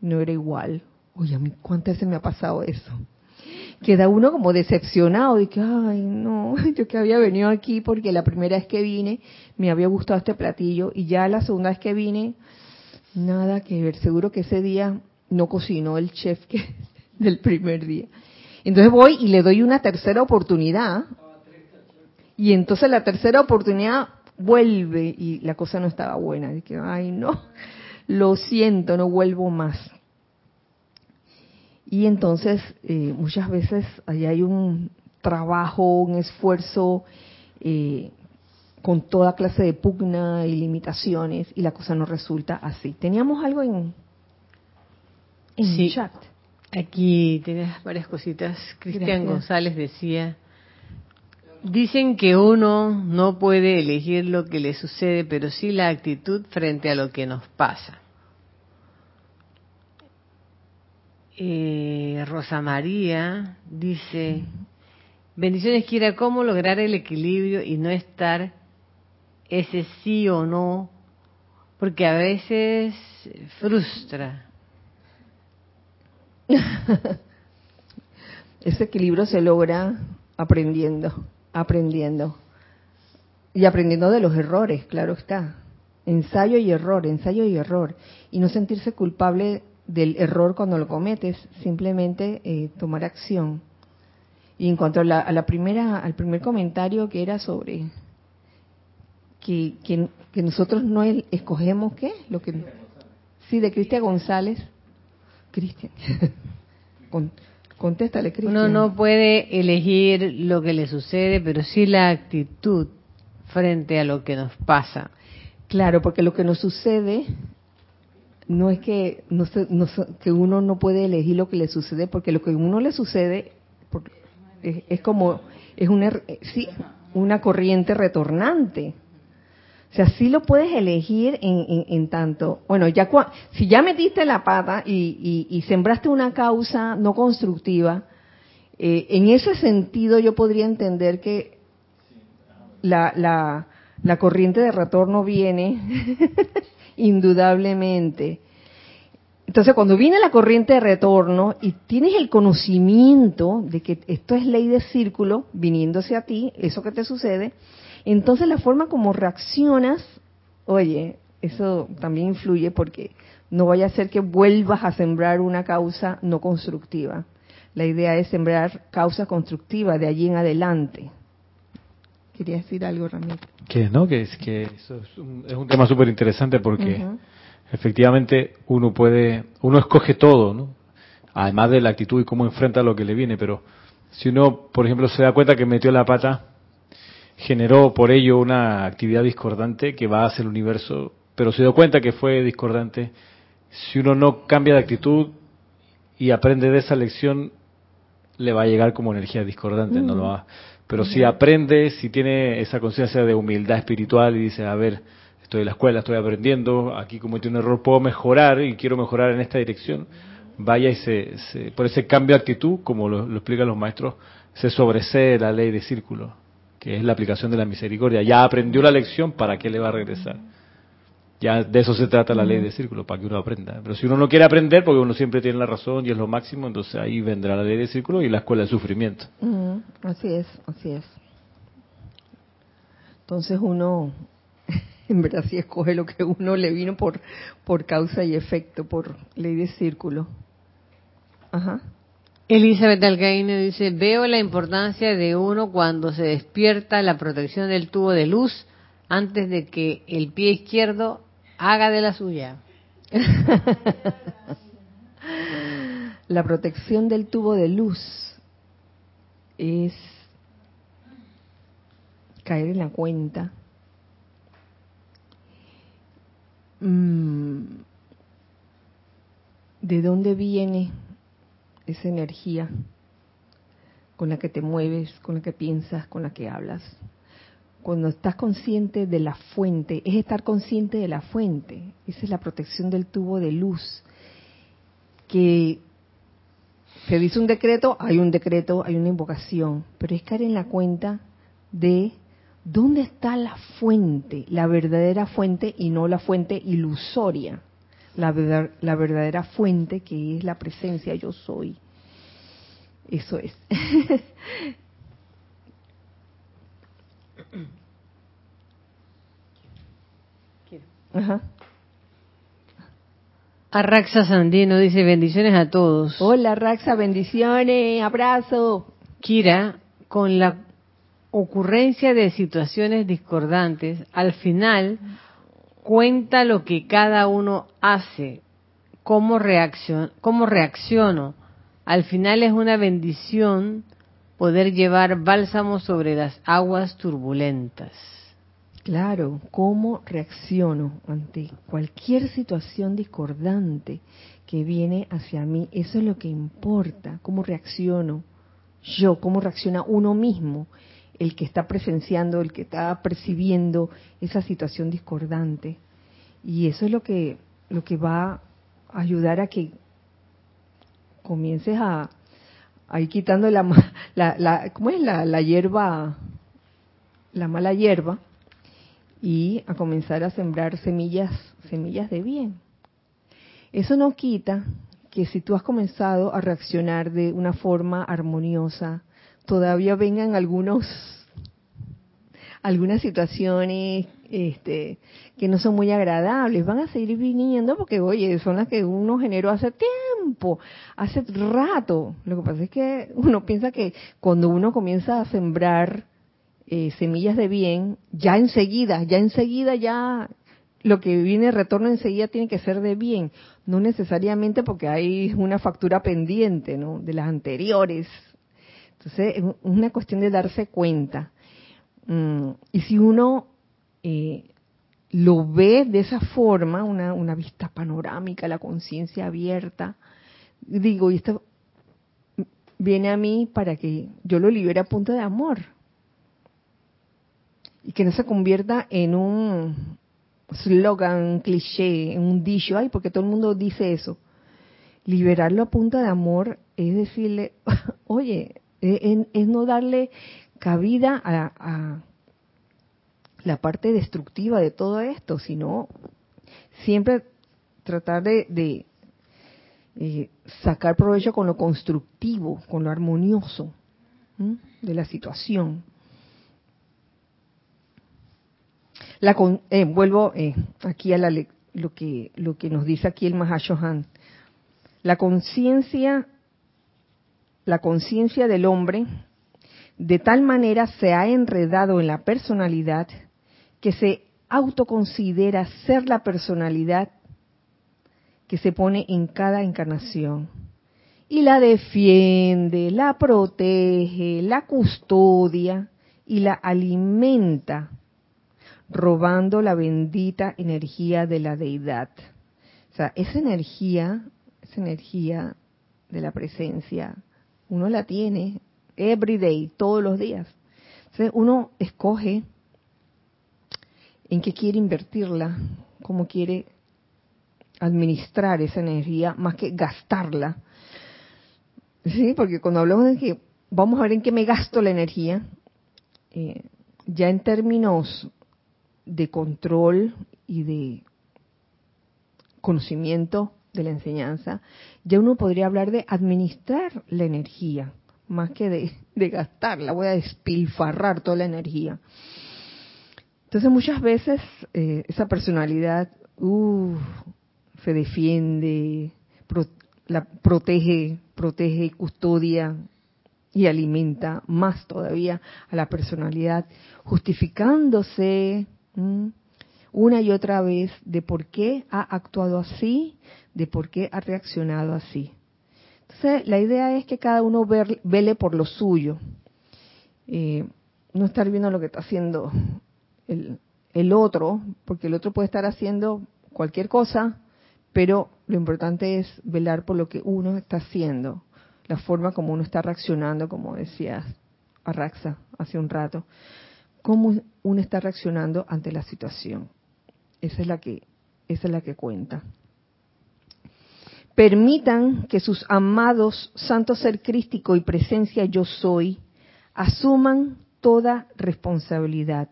no era igual. Oye, a mí cuántas veces me ha pasado eso queda uno como decepcionado de que, ay, no, yo que había venido aquí porque la primera vez que vine me había gustado este platillo y ya la segunda vez que vine, nada que ver, seguro que ese día no cocinó el chef que del primer día. Entonces voy y le doy una tercera oportunidad y entonces la tercera oportunidad vuelve y la cosa no estaba buena. que ay, no, lo siento, no vuelvo más. Y entonces eh, muchas veces ahí hay un trabajo, un esfuerzo eh, con toda clase de pugna y limitaciones y la cosa no resulta así. Teníamos algo en, en el chat. Aquí tienes varias cositas. Cristian González decía, dicen que uno no puede elegir lo que le sucede, pero sí la actitud frente a lo que nos pasa. Eh, Rosa María dice, bendiciones quiera, ¿cómo lograr el equilibrio y no estar ese sí o no? Porque a veces frustra. Ese equilibrio se logra aprendiendo, aprendiendo. Y aprendiendo de los errores, claro está. Ensayo y error, ensayo y error. Y no sentirse culpable del error cuando lo cometes, simplemente eh, tomar acción. Y en cuanto a la, primera, al primer comentario que era sobre que, que, nosotros no escogemos qué, lo que sí de Cristian González, Cristian, contéstale Cristian. Uno no puede elegir lo que le sucede, pero sí la actitud frente a lo que nos pasa. Claro, porque lo que nos sucede no es que, no, que uno no puede elegir lo que le sucede, porque lo que a uno le sucede es, como, es una, sí, una corriente retornante. O sea, sí lo puedes elegir en, tanto, bueno, ya si ya metiste la pata y, sembraste una causa no constructiva, eh, en ese sentido yo podría entender que la, la, la corriente de retorno viene indudablemente. Entonces, cuando viene la corriente de retorno y tienes el conocimiento de que esto es ley de círculo viniéndose a ti, eso que te sucede, entonces la forma como reaccionas, oye, eso también influye porque no vaya a ser que vuelvas a sembrar una causa no constructiva. La idea es sembrar causa constructiva de allí en adelante. Quería decir algo, Ramiro. Que no, que es que eso es un, es un tema súper interesante porque efectivamente uno puede, uno escoge todo, ¿no? Además de la actitud y cómo enfrenta lo que le viene, pero si uno, por ejemplo, se da cuenta que metió la pata, generó por ello una actividad discordante que va hacia el universo, pero se dio cuenta que fue discordante, si uno no cambia de actitud y aprende de esa lección, le va a llegar como energía discordante, no lo va. Pero si aprende, si tiene esa conciencia de humildad espiritual y dice, a ver, estoy en la escuela, estoy aprendiendo, aquí cometí un error, puedo mejorar y quiero mejorar en esta dirección, vaya y se, por ese cambio de actitud, como lo, explican los maestros, se sobresee la ley de círculo, que es la aplicación de la misericordia. Ya aprendió la lección, ¿para qué le va a regresar? Ya de eso se trata la ley de círculo, para que uno aprenda. Pero si uno no quiere aprender, porque uno siempre tiene la razón y es lo máximo, entonces ahí vendrá la ley de círculo y la escuela de sufrimiento. Así es, así es. Entonces uno, en verdad, sí escoge lo que uno le vino por, por causa y efecto, por ley de círculo. Ajá. Elizabeth Alcaine dice, veo la importancia de uno cuando se despierta la protección del tubo de luz antes de que el pie izquierdo haga de la suya. la protección del tubo de luz es caer en la cuenta. Mm, de dónde viene esa energía con la que te mueves, con la que piensas, con la que hablas cuando estás consciente de la fuente, es estar consciente de la fuente. Esa es la protección del tubo de luz. Que se dice un decreto, hay un decreto, hay una invocación, pero es caer en la cuenta de dónde está la fuente, la verdadera fuente y no la fuente ilusoria. La, la verdadera fuente que es la presencia yo soy. Eso es. Ajá. Arraxa Sandino dice bendiciones a todos. Hola Raxa, bendiciones, abrazo. Kira, con la ocurrencia de situaciones discordantes, al final cuenta lo que cada uno hace, cómo, reaccion cómo reacciono. Al final es una bendición poder llevar bálsamo sobre las aguas turbulentas. Claro, cómo reacciono ante cualquier situación discordante que viene hacia mí, eso es lo que importa, cómo reacciono yo, cómo reacciona uno mismo, el que está presenciando, el que está percibiendo esa situación discordante. Y eso es lo que, lo que va a ayudar a que comiences a, ir quitando la, la, la ¿cómo es la, la hierba, la mala hierba, y a comenzar a sembrar semillas, semillas de bien. Eso no quita que si tú has comenzado a reaccionar de una forma armoniosa, todavía vengan algunos algunas situaciones este, que no son muy agradables, van a seguir viniendo porque, oye, son las que uno generó hace tiempo, hace rato. Lo que pasa es que uno piensa que cuando uno comienza a sembrar eh, semillas de bien, ya enseguida, ya enseguida, ya lo que viene retorno enseguida tiene que ser de bien, no necesariamente porque hay una factura pendiente, ¿no? De las anteriores. Entonces, es una cuestión de darse cuenta. Mm, y si uno eh, lo ve de esa forma, una, una vista panorámica, la conciencia abierta, digo, y esto viene a mí para que yo lo libere a punto de amor. Y que no se convierta en un slogan, cliché, en un dicho, ay, porque todo el mundo dice eso. Liberarlo a punta de amor es decirle, oye, es, no darle cabida a, la parte destructiva de todo esto, sino siempre tratar de, eh, sacar provecho con lo constructivo, con lo armonioso de la situación. La eh, vuelvo eh, aquí a lo que lo que nos dice aquí el Mahashohan. La conciencia la conciencia del hombre de tal manera se ha enredado en la personalidad que se autoconsidera ser la personalidad que se pone en cada encarnación y la defiende, la protege, la custodia y la alimenta robando la bendita energía de la deidad. O sea, esa energía, esa energía de la presencia, uno la tiene every day, todos los días. Entonces uno escoge en qué quiere invertirla, cómo quiere administrar esa energía, más que gastarla. Sí, porque cuando hablamos de que vamos a ver en qué me gasto la energía, eh, ya en términos de control y de conocimiento de la enseñanza, ya uno podría hablar de administrar la energía, más que de, gastarla, voy a despilfarrar toda la energía. Entonces muchas veces eh, esa personalidad uh, se defiende, la protege, protege, custodia y alimenta más todavía a la personalidad, justificándose una y otra vez de por qué ha actuado así, de por qué ha reaccionado así. Entonces, la idea es que cada uno vele por lo suyo, eh, no estar viendo lo que está haciendo el, el otro, porque el otro puede estar haciendo cualquier cosa, pero lo importante es velar por lo que uno está haciendo, la forma como uno está reaccionando, como decía Arraxa hace un rato cómo uno está reaccionando ante la situación. Esa es la que, esa es la que cuenta. Permitan que sus amados santo ser crístico y presencia yo soy asuman toda responsabilidad.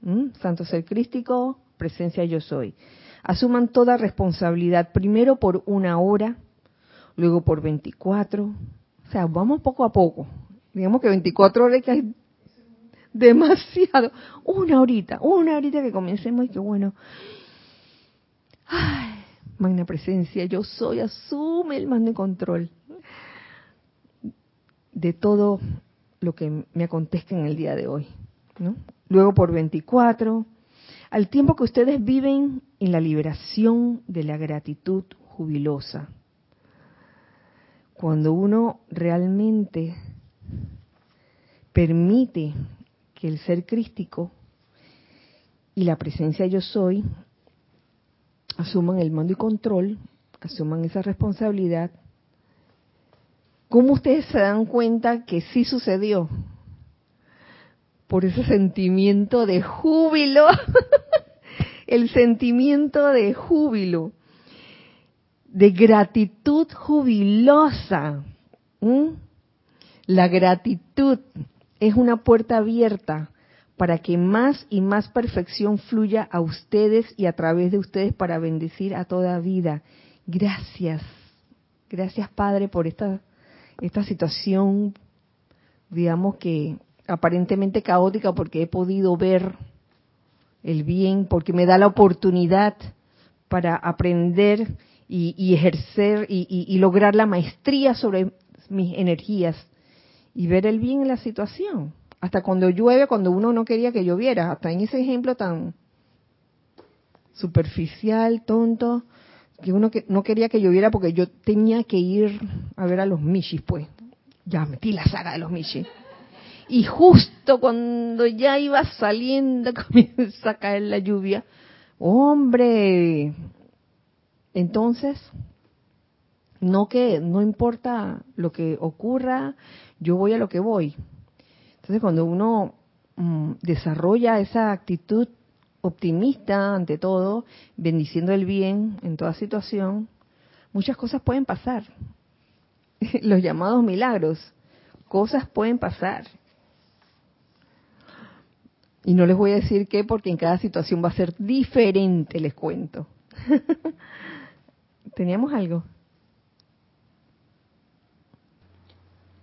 ¿Mm? Santo ser crístico, presencia yo soy. Asuman toda responsabilidad, primero por una hora, luego por 24. O sea, vamos poco a poco. Digamos que 24 horas que demasiado. Una horita, una horita que comencemos y que bueno. Ay, magna presencia, yo soy, asume el mando y control de todo lo que me acontezca en el día de hoy. ¿no? Luego por 24, al tiempo que ustedes viven en la liberación de la gratitud jubilosa. Cuando uno realmente permite que el ser crístico y la presencia yo soy asuman el mando y control, asuman esa responsabilidad. ¿Cómo ustedes se dan cuenta que sí sucedió? Por ese sentimiento de júbilo, el sentimiento de júbilo, de gratitud jubilosa. La gratitud es una puerta abierta para que más y más perfección fluya a ustedes y a través de ustedes para bendecir a toda vida. Gracias, Gracias, Padre, por esta, esta situación, digamos que aparentemente caótica, porque he podido ver el bien, porque me da la oportunidad para aprender y, ejercer y, lograr la maestría sobre mis energías y ver el bien en la situación. Hasta cuando llueve, cuando uno no quería que lloviera, hasta en ese ejemplo tan superficial, tonto, que uno que no quería que lloviera porque yo tenía que ir a ver a los Mishis, pues. Ya metí la saga de los Mishis. Y justo cuando ya iba saliendo, comienza a caer la lluvia. Hombre, entonces, no que no importa lo que ocurra, yo voy a lo que voy. Entonces, cuando uno mm, desarrolla esa actitud optimista ante todo, bendiciendo el bien en toda situación, muchas cosas pueden pasar. Los llamados milagros, cosas pueden pasar. Y no les voy a decir qué porque en cada situación va a ser diferente, les cuento. ¿Teníamos algo?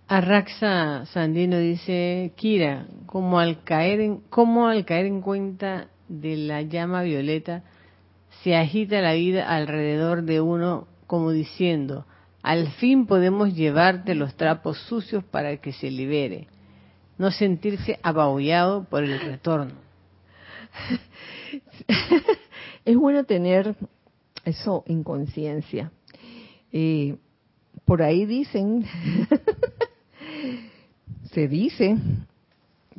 Arraxa Sandino dice, Kira, como al caer en, como al caer en cuenta de la llama violeta, se agita la vida alrededor de uno como diciendo, al fin podemos llevarte los trapos sucios para que se libere, no sentirse ababullado por el retorno. es bueno tener eso en conciencia. Eh, por ahí dicen se dice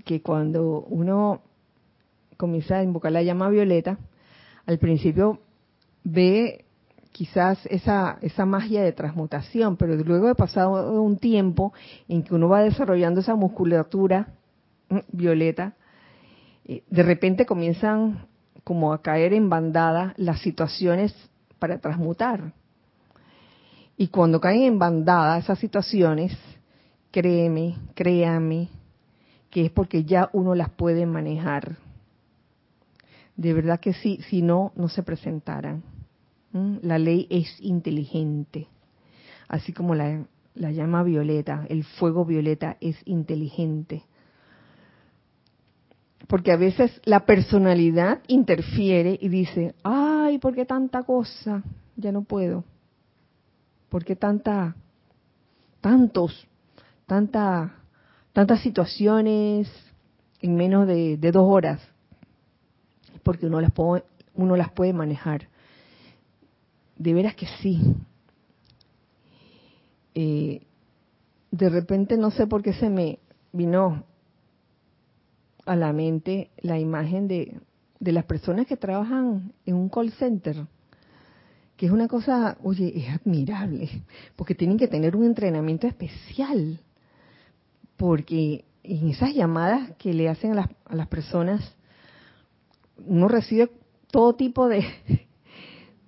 que cuando uno comienza a invocar la llama violeta, al principio ve quizás esa, esa magia de transmutación, pero luego de pasado un tiempo en que uno va desarrollando esa musculatura mm, violeta, de repente comienzan como a caer en bandada las situaciones para transmutar. Y cuando caen en bandada esas situaciones, créeme, créame, que es porque ya uno las puede manejar. De verdad que sí, si no, no se presentaran. La ley es inteligente, así como la, la llama violeta, el fuego violeta es inteligente. Porque a veces la personalidad interfiere y dice, ay, ¿por qué tanta cosa? Ya no puedo. ¿Por qué tanta, tantos tanta, tantas situaciones en menos de, dos horas, porque uno las, puede, las puede manejar. De veras que sí. Eh, de repente no sé por qué se me vino a la mente la imagen de, de las personas que trabajan en un call center, que es una cosa, oye, es admirable, porque tienen que tener un entrenamiento especial porque en esas llamadas que le hacen a las, a las personas, uno recibe todo tipo de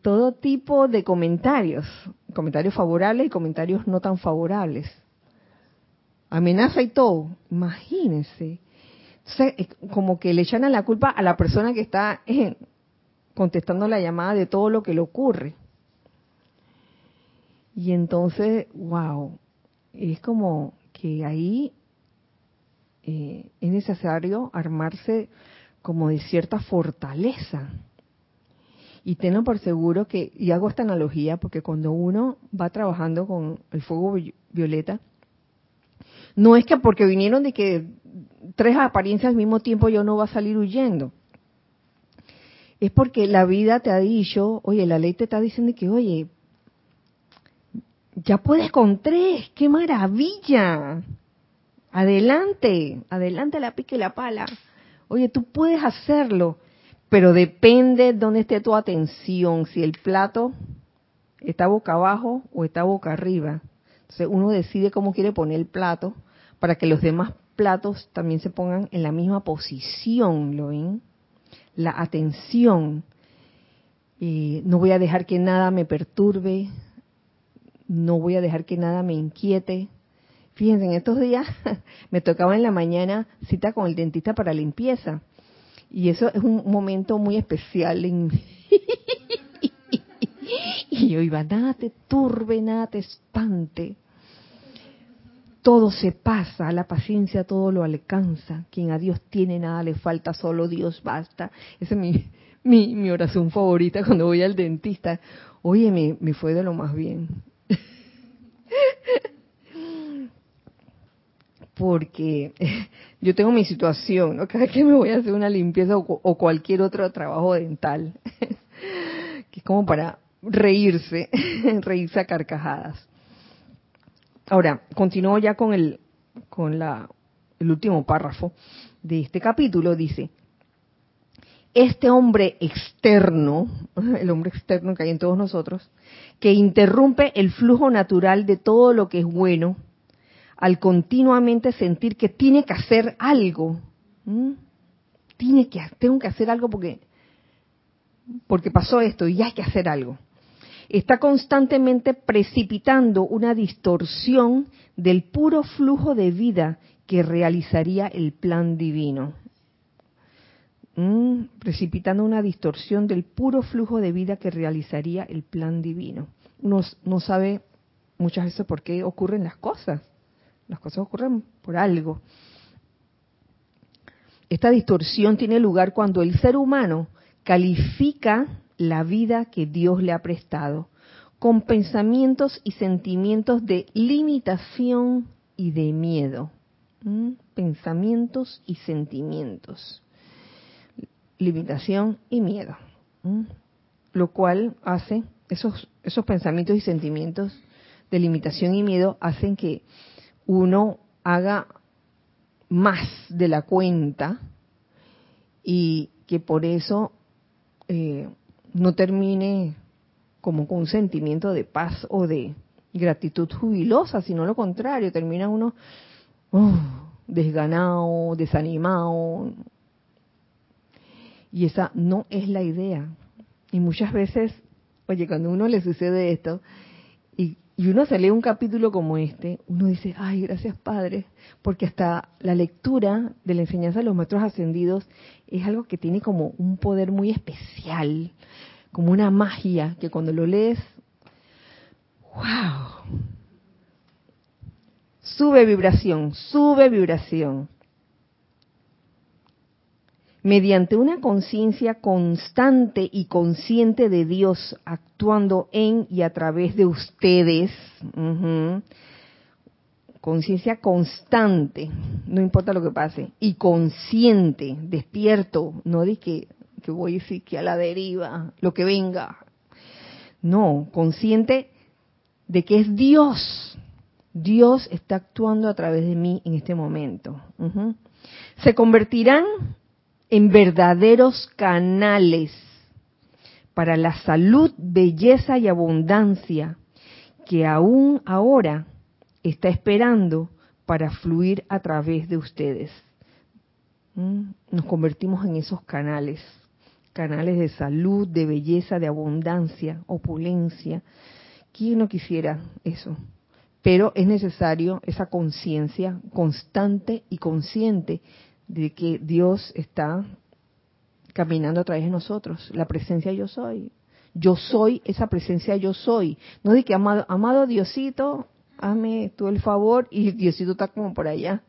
todo tipo de comentarios, comentarios favorables y comentarios no tan favorables. Amenaza y todo, imagínense. Entonces, como que le echan la culpa a la persona que está eh, contestando la llamada de todo lo que le ocurre. Y entonces, wow, es como que ahí eh, es necesario armarse como de cierta fortaleza. Y tengo por seguro que, y hago esta analogía, porque cuando uno va trabajando con el fuego violeta, no es que porque vinieron de que tres apariencias al mismo tiempo yo no va a salir huyendo. Es porque la vida te ha dicho, oye, la ley te está diciendo que, oye, ya puedes con tres, qué maravilla. Adelante, adelante la pica y la pala. Oye, tú puedes hacerlo, pero depende de dónde esté tu atención, si el plato está boca abajo o está boca arriba. Entonces uno decide cómo quiere poner el plato para que los demás platos también se pongan en la misma posición, ¿lo ven? La atención. Eh, no voy a dejar que nada me perturbe, no voy a dejar que nada me inquiete, Fíjense, en estos días me tocaba en la mañana cita con el dentista para limpieza. Y eso es un momento muy especial. Y yo iba, nada te turbe, nada te espante. Todo se pasa, la paciencia todo lo alcanza. Quien a Dios tiene nada le falta, solo Dios basta. Esa es mi, mi, mi oración favorita cuando voy al dentista. Oye, me, me fue de lo más bien. Porque yo tengo mi situación, ¿no? Cada vez que me voy a hacer una limpieza o, cualquier otro trabajo dental, que es como para reírse, reírse a carcajadas. Ahora, continúo ya con el, con la, el último párrafo de este capítulo. Dice, este hombre externo, el hombre externo que hay en todos nosotros, que interrumpe el flujo natural de todo lo que es bueno, al continuamente sentir que tiene que hacer algo. Tiene que, tengo que hacer algo porque, porque pasó esto y hay que hacer algo. Está constantemente precipitando una distorsión del puro flujo de vida que realizaría el plan divino. Mm, precipitando una distorsión del puro flujo de vida que realizaría el plan divino. Uno no sabe muchas veces por qué ocurren las cosas. Las cosas ocurren por algo. Esta distorsión tiene lugar cuando el ser humano califica la vida que Dios le ha prestado con pensamientos y sentimientos de limitación y de miedo. Mm, pensamientos y sentimientos limitación y miedo. Lo cual hace, esos, esos pensamientos y sentimientos de limitación y miedo hacen que uno haga más de la cuenta y que por eso eh, no termine como con un sentimiento de paz o de gratitud jubilosa, sino lo contrario, termina uno uh, desganado, desanimado, y esa no es la idea. Y muchas veces, oye, cuando a uno le sucede esto, y, uno se lee un capítulo como este, uno dice, ay, gracias Padre, porque hasta la lectura de la enseñanza de los maestros ascendidos es algo que tiene como un poder muy especial, como una magia, que cuando lo lees, wow, sube vibración, sube vibración mediante una conciencia constante y consciente de Dios actuando en y a través de ustedes, conciencia constante, no importa lo que pase, y consciente, despierto, no de que, voy a decir que a la deriva, lo que venga, no, consciente de que es Dios, Dios está actuando a través de mí en este momento. Se convertirán en verdaderos canales para la salud, belleza y abundancia que aún ahora está esperando para fluir a través de ustedes. ¿Mm? Nos convertimos en esos canales, canales de salud, de belleza, de abundancia, opulencia. ¿Quién no quisiera eso? Pero es necesario esa conciencia constante y consciente de que Dios está caminando a través de nosotros, la presencia yo soy. Yo soy esa presencia yo soy. No de que amado, amado Diosito, hazme tú el favor y Diosito está como por allá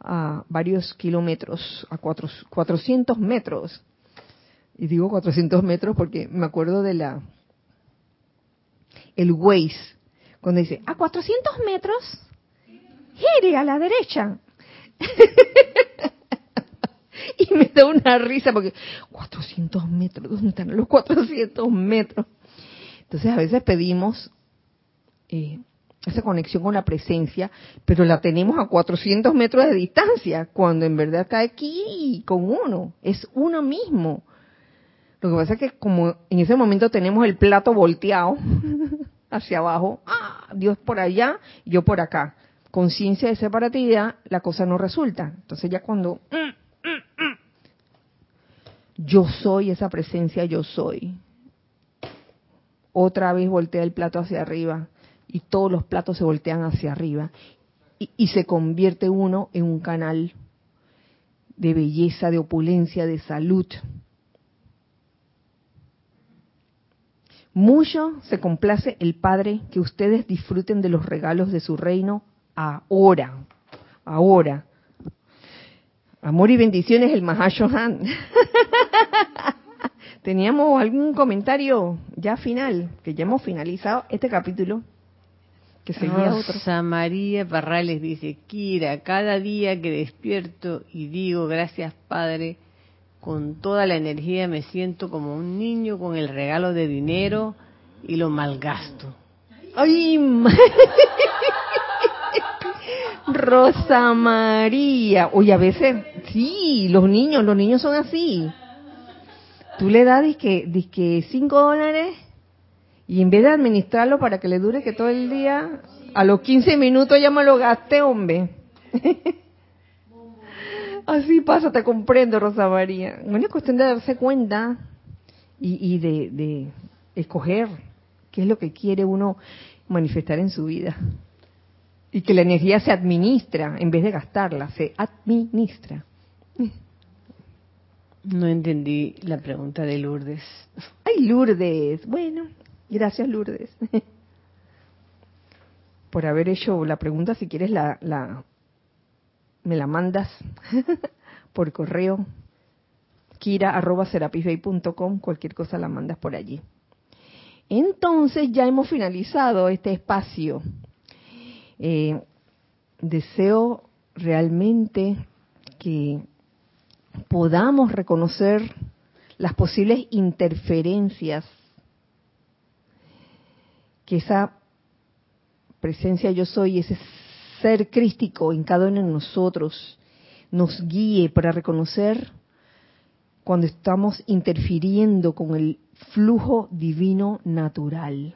a varios kilómetros, a cuatro, 400 metros. Y digo 400 metros porque me acuerdo de la el Waze, cuando dice, a 400 metros, gire a la derecha. y me da una risa porque 400 metros, ¿dónde están los 400 metros? Entonces a veces pedimos eh, esa conexión con la presencia, pero la tenemos a 400 metros de distancia, cuando en verdad está aquí con uno, es uno mismo. Lo que pasa es que como en ese momento tenemos el plato volteado hacia abajo, ah, Dios por allá, yo por acá. Conciencia de separatividad, la cosa no resulta. Entonces ya cuando mm, yo soy esa presencia, yo soy. Otra vez voltea el plato hacia arriba y todos los platos se voltean hacia arriba y, y se convierte uno en un canal de belleza, de opulencia, de salud. Mucho se complace el Padre que ustedes disfruten de los regalos de su reino ahora. Ahora. Amor y bendiciones, el Mahashohan. ¿Teníamos algún comentario ya final? Que ya hemos finalizado este capítulo. Que seguía Rosa María Parrales dice, Kira, cada día que despierto y digo gracias Padre, con toda la energía me siento como un niño con el regalo de dinero y lo malgasto. ¡Ay! Rosa María. Oye, a veces, sí, los niños, los niños son así. Tú le das disque, disque cinco dólares y en vez de administrarlo para que le dure que todo el día, a los 15 minutos ya me lo gasté, hombre. Así pasa, te comprendo, Rosa María. Bueno, es cuestión de darse cuenta y, y de, de escoger qué es lo que quiere uno manifestar en su vida. Y que la energía se administra en vez de gastarla, se administra. No entendí la pregunta de Lourdes. Ay, Lourdes. Bueno, gracias Lourdes. Por haber hecho la pregunta, si quieres la, la me la mandas por correo kira.com, cualquier cosa la mandas por allí. Entonces ya hemos finalizado este espacio. Eh, deseo realmente que podamos reconocer las posibles interferencias que esa presencia yo soy, ese ser crístico en cada uno de nosotros nos guíe para reconocer cuando estamos interfiriendo con el flujo divino natural,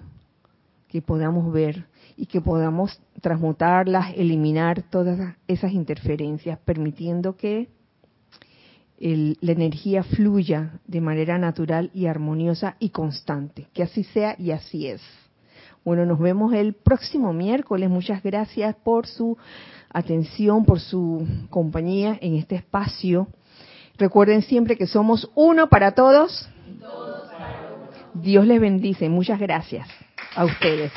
que podamos ver y que podamos transmutarlas, eliminar todas esas interferencias, permitiendo que la energía fluya de manera natural y armoniosa y constante. Que así sea y así es. Bueno, nos vemos el próximo miércoles. Muchas gracias por su atención, por su compañía en este espacio. Recuerden siempre que somos uno para todos. Dios les bendice. Muchas gracias a ustedes.